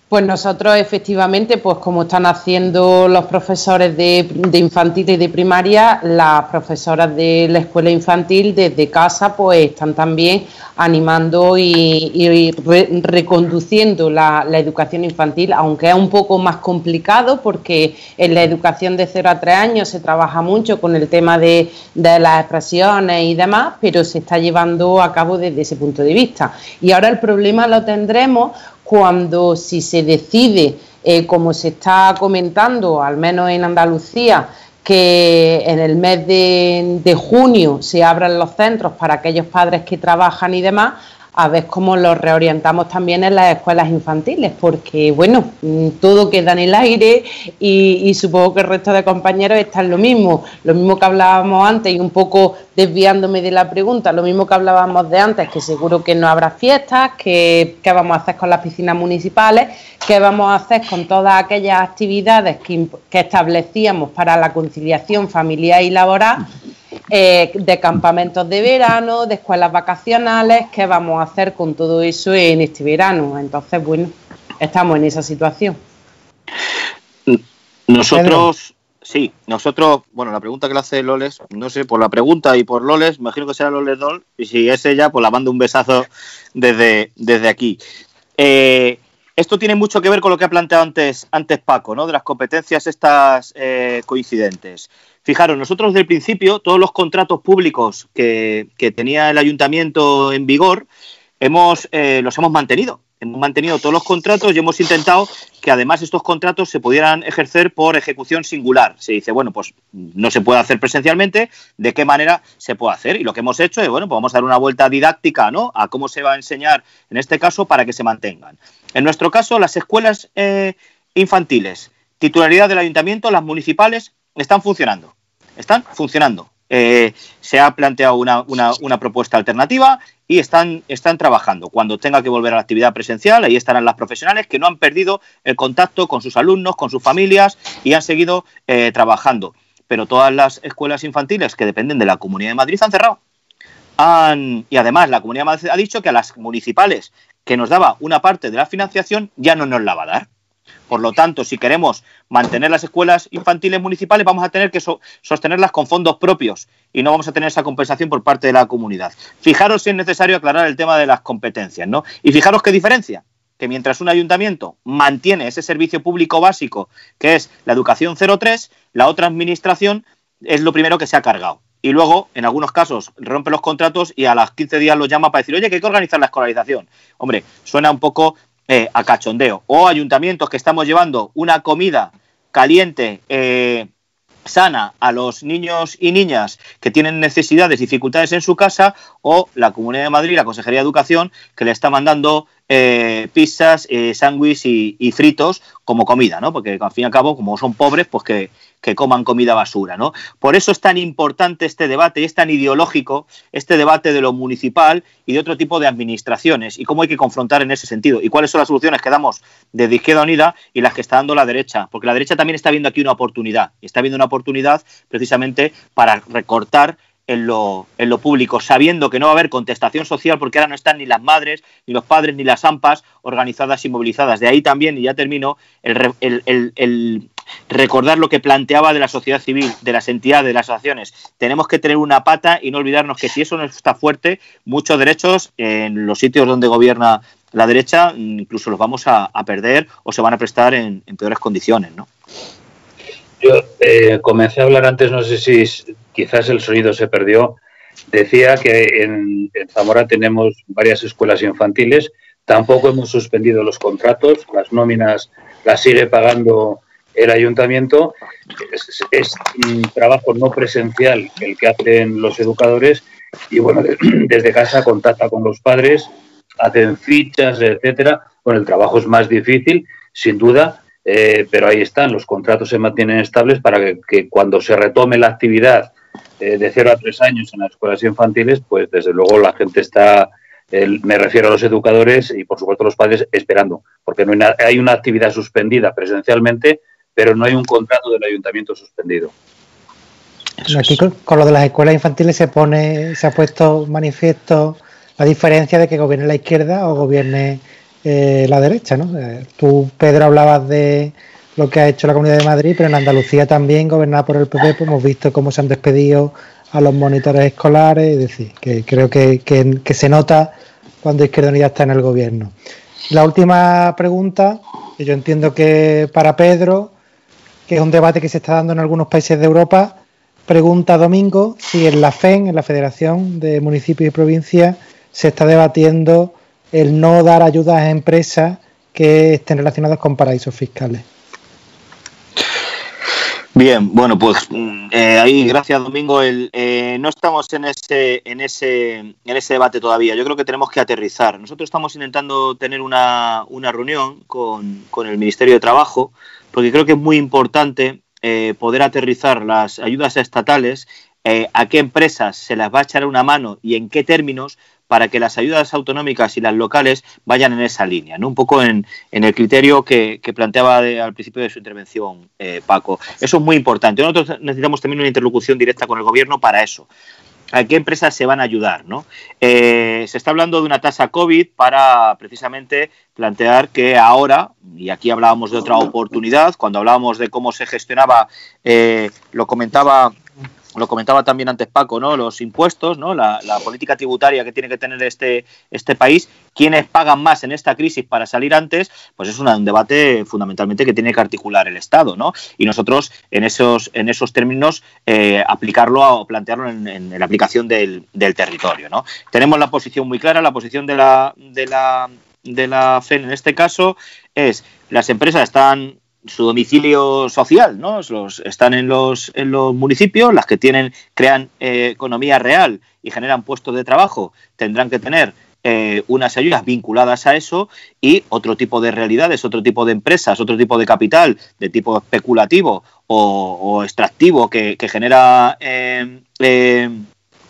Pues nosotros efectivamente, pues como están haciendo los profesores de, infantil y de primaria, las profesoras de la escuela infantil desde casa pues están también animando y, y re, reconduciendo la, educación infantil, aunque es un poco más complicado porque en la educación de 0 a 3 años se trabaja mucho con el tema de las expresiones y demás, pero se está llevando a cabo desde ese punto de vista. Y ahora el problema lo tendremos cuando si se decide, eh, como se está comentando, al menos en Andalucía, que en el mes de, de, junio se abran los centros para aquellos padres que trabajan y demás, a ver cómo los reorientamos también en las escuelas infantiles, porque bueno, todo queda en el aire y, y supongo que el resto de compañeros están lo mismo, lo mismo que hablábamos antes y un poco desviándome de la pregunta, lo mismo que hablábamos de antes, que seguro que no habrá fiestas, que qué vamos a hacer con las piscinas municipales, qué vamos a hacer con todas aquellas actividades que, que establecíamos para la conciliación familiar y laboral eh, de campamentos de verano, de escuelas vacacionales, qué vamos a hacer con todo eso en este verano. Entonces, bueno, estamos en esa situación. Nosotros, sí, nosotros, bueno, la pregunta que le hace Loles, no sé, por la pregunta y por Loles, imagino que será Loles Dol, y si es ella, pues la mando un besazo desde, desde aquí. Eh, esto tiene mucho que ver con lo que ha planteado antes, antes Paco, ¿no? De las competencias estas eh, coincidentes. Fijaros, nosotros desde el principio, todos los contratos públicos que, que tenía el ayuntamiento en vigor, hemos, eh, los hemos mantenido. Hemos mantenido todos los contratos y hemos intentado que además estos contratos se pudieran ejercer por ejecución singular. Se dice, bueno, pues no se puede hacer presencialmente, ¿de qué manera se puede hacer? Y lo que hemos hecho es, bueno, pues vamos a dar una vuelta didáctica, ¿no? A cómo se va a enseñar en este caso para que se mantengan. En nuestro caso, las escuelas eh, infantiles, titularidad del ayuntamiento, las municipales, están funcionando. Están funcionando. Eh, se ha planteado una, una, propuesta alternativa y están, están trabajando. Cuando tenga que volver a la actividad presencial, ahí estarán las profesionales que no han perdido el contacto con sus alumnos, con sus familias y han seguido eh, trabajando. Pero todas las escuelas infantiles que dependen de la Comunidad de Madrid han cerrado. y además la Comunidad de Madrid ha dicho que a las municipales que nos daba una parte de la financiación ya no nos la va a dar. Por lo tanto, si queremos mantener las escuelas infantiles municipales, vamos a tener que sostenerlas con fondos propios y no vamos a tener esa compensación por parte de la comunidad. Fijaros si es necesario aclarar el tema de las competencias, ¿no? Y fijaros qué diferencia, que mientras un ayuntamiento mantiene ese servicio público básico, que es la educación 03, la otra administración es lo primero que se ha cargado. Y luego, en algunos casos, rompe los contratos y a las 15 días los llama para decir, oye, que hay que organizar la escolarización. Hombre, suena un poco eh, a cachondeo. O ayuntamientos que estamos llevando una comida caliente, eh, sana a los niños y niñas que tienen necesidades, dificultades en su casa, o la Comunidad de Madrid, la Consejería de Educación, que le está mandando eh, pizzas, sándwiches y, fritos como comida, ¿no? Porque al fin y al cabo, como son pobres, pues que, que, coman comida basura, ¿no? Por eso es tan importante este debate y es tan ideológico este debate de lo municipal y de otro tipo de administraciones y cómo hay que confrontar en ese sentido y cuáles son las soluciones que damos desde Izquierda Unida y las que está dando la derecha, porque la derecha también está viendo aquí una oportunidad y está viendo una oportunidad precisamente para recortar en lo, en lo público, sabiendo que no va a haber contestación social porque ahora no están ni las madres, ni los padres, ni las AMPAs organizadas y movilizadas. De ahí también, y ya termino, el, recordar lo que planteaba de la sociedad civil, de las entidades, de las asociaciones. Tenemos que tener una pata y no olvidarnos que si eso no está fuerte, muchos derechos en los sitios donde gobierna la derecha incluso los vamos a, perder o se van a prestar en, peores condiciones, ¿no? Yo eh, comencé a hablar antes, no sé si quizás el sonido se perdió. Decía que en, Zamora tenemos varias escuelas infantiles, tampoco hemos suspendido los contratos, las nóminas las sigue pagando el ayuntamiento. Es, un trabajo no presencial el que hacen los educadores y bueno, desde casa contacta con los padres, hacen fichas, etcétera. Bueno, el trabajo es más difícil, sin duda, eh, pero ahí están, los contratos se mantienen estables para que, cuando se retome la actividad eh, de 0 a 3 años en las escuelas infantiles, pues desde luego la gente está, me refiero a los educadores y por supuesto los padres, esperando, porque no hay, hay una actividad suspendida presencialmente, pero no hay un contrato del ayuntamiento suspendido. Aquí con, lo de las escuelas infantiles se pone, se ha puesto manifiesto la diferencia de que gobierne la izquierda o gobierne eh, la derecha, ¿no? Eh, tú, Pedro, hablabas de lo que ha hecho la Comunidad de Madrid, pero en Andalucía también, gobernada por el PP, pues hemos visto cómo se han despedido a los monitores escolares, es decir, que creo que, se nota cuando Izquierda Unida está en el gobierno. La última pregunta, que yo entiendo que para Pedro, que es un debate que se está dando en algunos países de Europa, pregunta Domingo si en la FEN, en la Federación de Municipios y Provincias, se está debatiendo el no dar ayudas a empresas que estén relacionadas con paraísos fiscales. Bien, bueno, pues eh, ahí, gracias Domingo. Eh, no estamos en ese, en, ese, en ese debate todavía. Yo creo que tenemos que aterrizar. Nosotros estamos intentando tener una, una reunión con, con, el Ministerio de Trabajo, porque creo que es muy importante eh, poder aterrizar las ayudas estatales, a qué empresas se las va a echar una mano y en qué términos, para que las ayudas autonómicas y las locales vayan en esa línea, un poco en, el criterio que, planteaba al principio de su intervención eh, Paco. Eso es muy importante. Nosotros necesitamos también una interlocución directa con el gobierno para eso. ¿A qué empresas se van a ayudar? ¿no? Eh, se está hablando de una tasa COVID para precisamente plantear que ahora, y aquí hablábamos de otra oportunidad, cuando hablábamos de cómo se gestionaba, eh, lo comentaba lo comentaba también antes Paco, ¿no? Los impuestos, ¿no? La, política tributaria que tiene que tener este, este país, quiénes pagan más en esta crisis para salir antes, pues es un debate fundamentalmente que tiene que articular el Estado, ¿no? Y nosotros en esos, en esos términos eh, aplicarlo o plantearlo en, la aplicación del, territorio, ¿no? Tenemos la posición muy clara, la posición de la, de la de la FEN en este caso es las empresas están su domicilio social, ¿no? Los, están en los, en los municipios, las que tienen, crean eh, economía real y generan puestos de trabajo, tendrán que tener eh, unas ayudas vinculadas a eso y otro tipo de realidades, otro tipo de empresas, otro tipo de capital de tipo especulativo o, extractivo que, genera eh,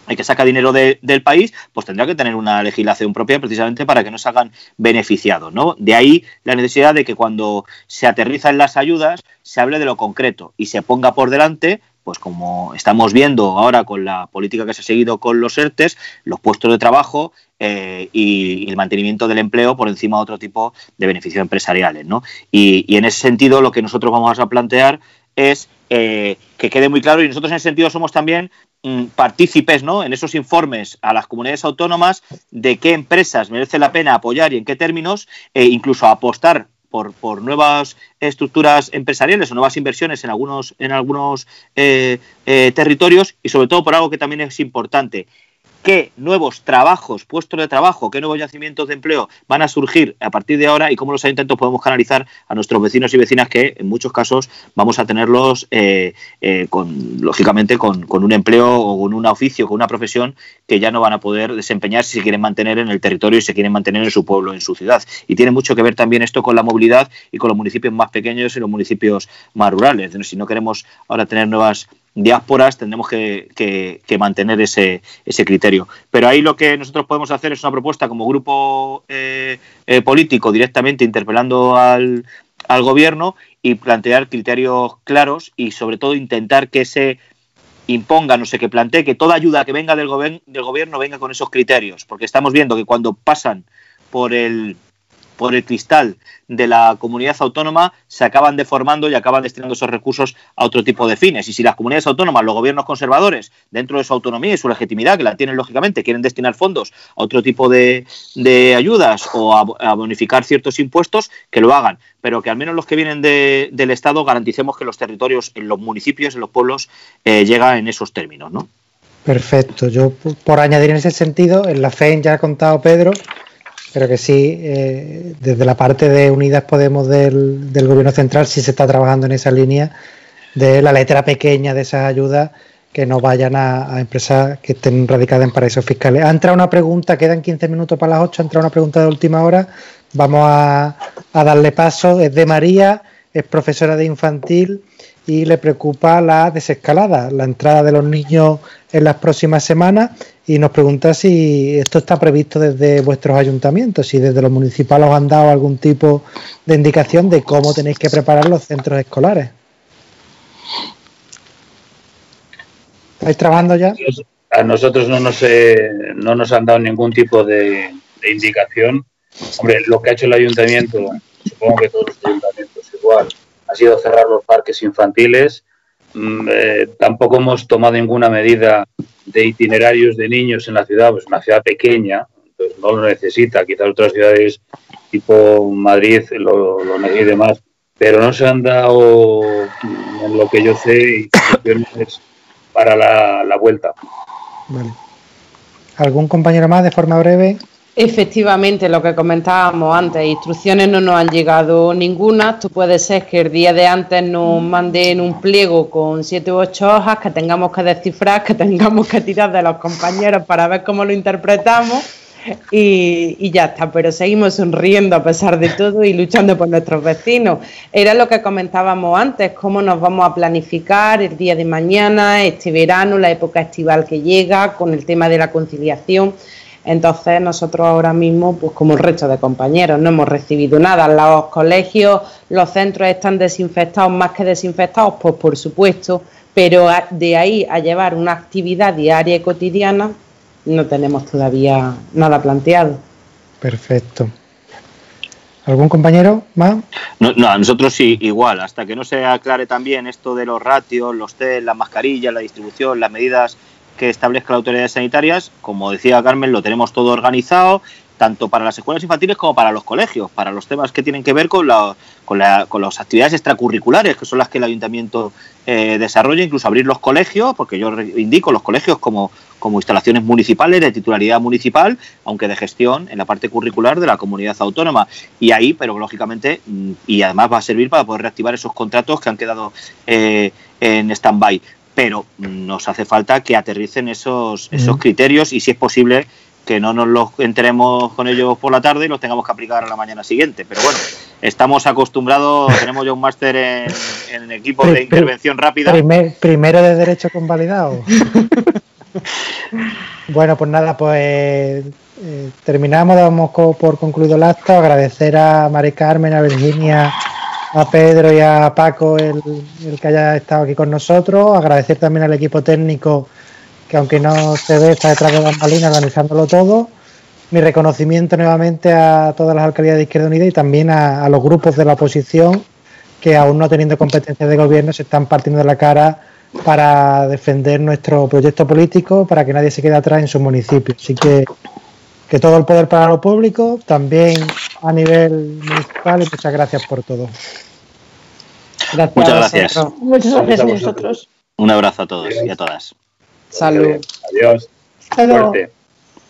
el que saca dinero del país, pues tendrá que tener una legislación propia precisamente para que no se hagan beneficiados. ¿no? De ahí la necesidad de que cuando se aterrizan las ayudas se hable de lo concreto y se ponga por delante pues como estamos viendo ahora con la política que se ha seguido con los ERTES, los puestos de trabajo eh, y, el mantenimiento del empleo por encima de otro tipo de beneficios empresariales. ¿no? Y, y, en ese sentido lo que nosotros vamos a plantear es eh, que quede muy claro y nosotros en ese sentido somos también mm, partícipes ¿no? en esos informes a las comunidades autónomas de qué empresas merece la pena apoyar y en qué términos, e incluso apostar por, por, nuevas estructuras empresariales o nuevas inversiones en algunos, en algunos eh, territorios y sobre todo por algo que también es importante, qué nuevos trabajos, puestos de trabajo, qué nuevos yacimientos de empleo van a surgir a partir de ahora y cómo los ayuntamientos podemos canalizar a nuestros vecinos y vecinas que en muchos casos vamos a tenerlos eh, eh, con, lógicamente con, un empleo o con un oficio, con una profesión que ya no van a poder desempeñar si se quieren mantener en el territorio y se quieren mantener en su pueblo, en su ciudad. Y tiene mucho que ver también esto con la movilidad y con los municipios más pequeños y los municipios más rurales. Si no queremos ahora tener nuevas diásporas tendremos que, mantener ese, ese, criterio. Pero ahí lo que nosotros podemos hacer es una propuesta como grupo eh, eh, político directamente interpelando al, al gobierno y plantear criterios claros y sobre todo intentar que se imponga, no sé, que plantee que toda ayuda que venga del, del gobierno venga con esos criterios, porque estamos viendo que cuando pasan por el por el cristal de la comunidad autónoma se acaban deformando y acaban destinando esos recursos a otro tipo de fines. Y si las comunidades autónomas, los gobiernos conservadores, dentro de su autonomía y su legitimidad, que la tienen lógicamente, quieren destinar fondos a otro tipo de, ayudas o a, bonificar ciertos impuestos, que lo hagan. Pero que al menos los que vienen del Estado garanticemos que los territorios, en los municipios, en los pueblos, eh, llegan en esos términos. ¿no? Perfecto. Yo, por añadir en ese sentido, en la FEN ya ha contado Pedro pero que sí, eh, desde la parte de Unidas Podemos del, Gobierno Central sí se está trabajando en esa línea de la letra pequeña de esas ayudas que no vayan a, empresas que estén radicadas en paraísos fiscales. Ha entrado una pregunta, quedan 15 minutos para las 8, ha entrado una pregunta de última hora, vamos a, a darle paso, es de María, es profesora de infantil y le preocupa la desescalada, la entrada de los niños en las próximas semanas y nos pregunta si esto está previsto desde vuestros ayuntamientos, si desde los municipales os han dado algún tipo de indicación de cómo tenéis que preparar los centros escolares. ¿Estáis trabajando ya? A nosotros no nos, no nos han dado ningún tipo de, de indicación. Hombre, lo que ha hecho el ayuntamiento, supongo que todos los ayuntamientos igual, ha sido cerrar los parques infantiles. Mm, eh, tampoco hemos tomado ninguna medida de itinerarios de niños en la ciudad, pues una ciudad pequeña, entonces no lo necesita, quizás otras ciudades tipo Madrid lo, lo necesite más, pero no se han dado, en lo que yo sé, instrucciones para la, la vuelta. Vale. ¿Algún compañero más de forma breve? Efectivamente, lo que comentábamos antes, instrucciones no nos han llegado ninguna. Esto puede ser que el día de antes nos manden un pliego con siete u ocho hojas que tengamos que descifrar, que tengamos que tirar de los compañeros para ver cómo lo interpretamos y, ya está. Pero seguimos sonriendo a pesar de todo y luchando por nuestros vecinos. Era lo que comentábamos antes, cómo nos vamos a planificar el día de mañana, este verano, la época estival que llega, con el tema de la conciliación. Entonces nosotros ahora mismo, pues como el resto de compañeros, no hemos recibido nada. Los colegios, los centros están desinfectados, más que desinfectados, pues por supuesto, pero de ahí a llevar una actividad diaria y cotidiana, no tenemos todavía nada planteado. Perfecto. ¿Algún compañero más? No, no, a nosotros sí, igual. Hasta que no se aclare también esto de los ratios, los test, las mascarillas, la distribución, las medidas que establezca la autoridades sanitarias. Como decía Carmen, lo tenemos todo organizado tanto para las escuelas infantiles como para los colegios, para los temas que tienen que ver con, con, las actividades extracurriculares, que son las que el ayuntamiento eh, desarrolla, incluso abrir los colegios, porque yo indico los colegios como, como instalaciones municipales de titularidad municipal, aunque de gestión en la parte curricular de la comunidad autónoma. Y ahí, pero lógicamente, mm, y además va a servir para poder reactivar esos contratos que han quedado eh, en stand-by. Pero nos hace falta que aterricen esos, esos criterios y, si es posible, que no nos los enteremos con ellos por la tarde y los tengamos que aplicar a la mañana siguiente. Pero bueno, estamos acostumbrados, tenemos ya un máster en, en, equipo de intervención rápida. primero de derecho convalidado. bueno, pues nada, pues eh, terminamos, damos por concluido el acto, agradecer a Mari Carmen, a Virginia, a Pedro y a Paco el, el que haya estado aquí con nosotros, agradecer también al equipo técnico que aunque no se ve, está detrás de Bambalina organizándolo todo. Mi reconocimiento nuevamente a todas las alcaldías de Izquierda Unida y también a, los grupos de la oposición que aún no teniendo competencias de gobierno se están partiendo de la cara para defender nuestro proyecto político, para que nadie se quede atrás en su municipio. Así que, que todo el poder para lo público, también a nivel municipal y muchas gracias por todo. muchas gracias. Muchas gracias a vosotros. Un abrazo a todos y a todas. Salud. Adiós. Fuerte.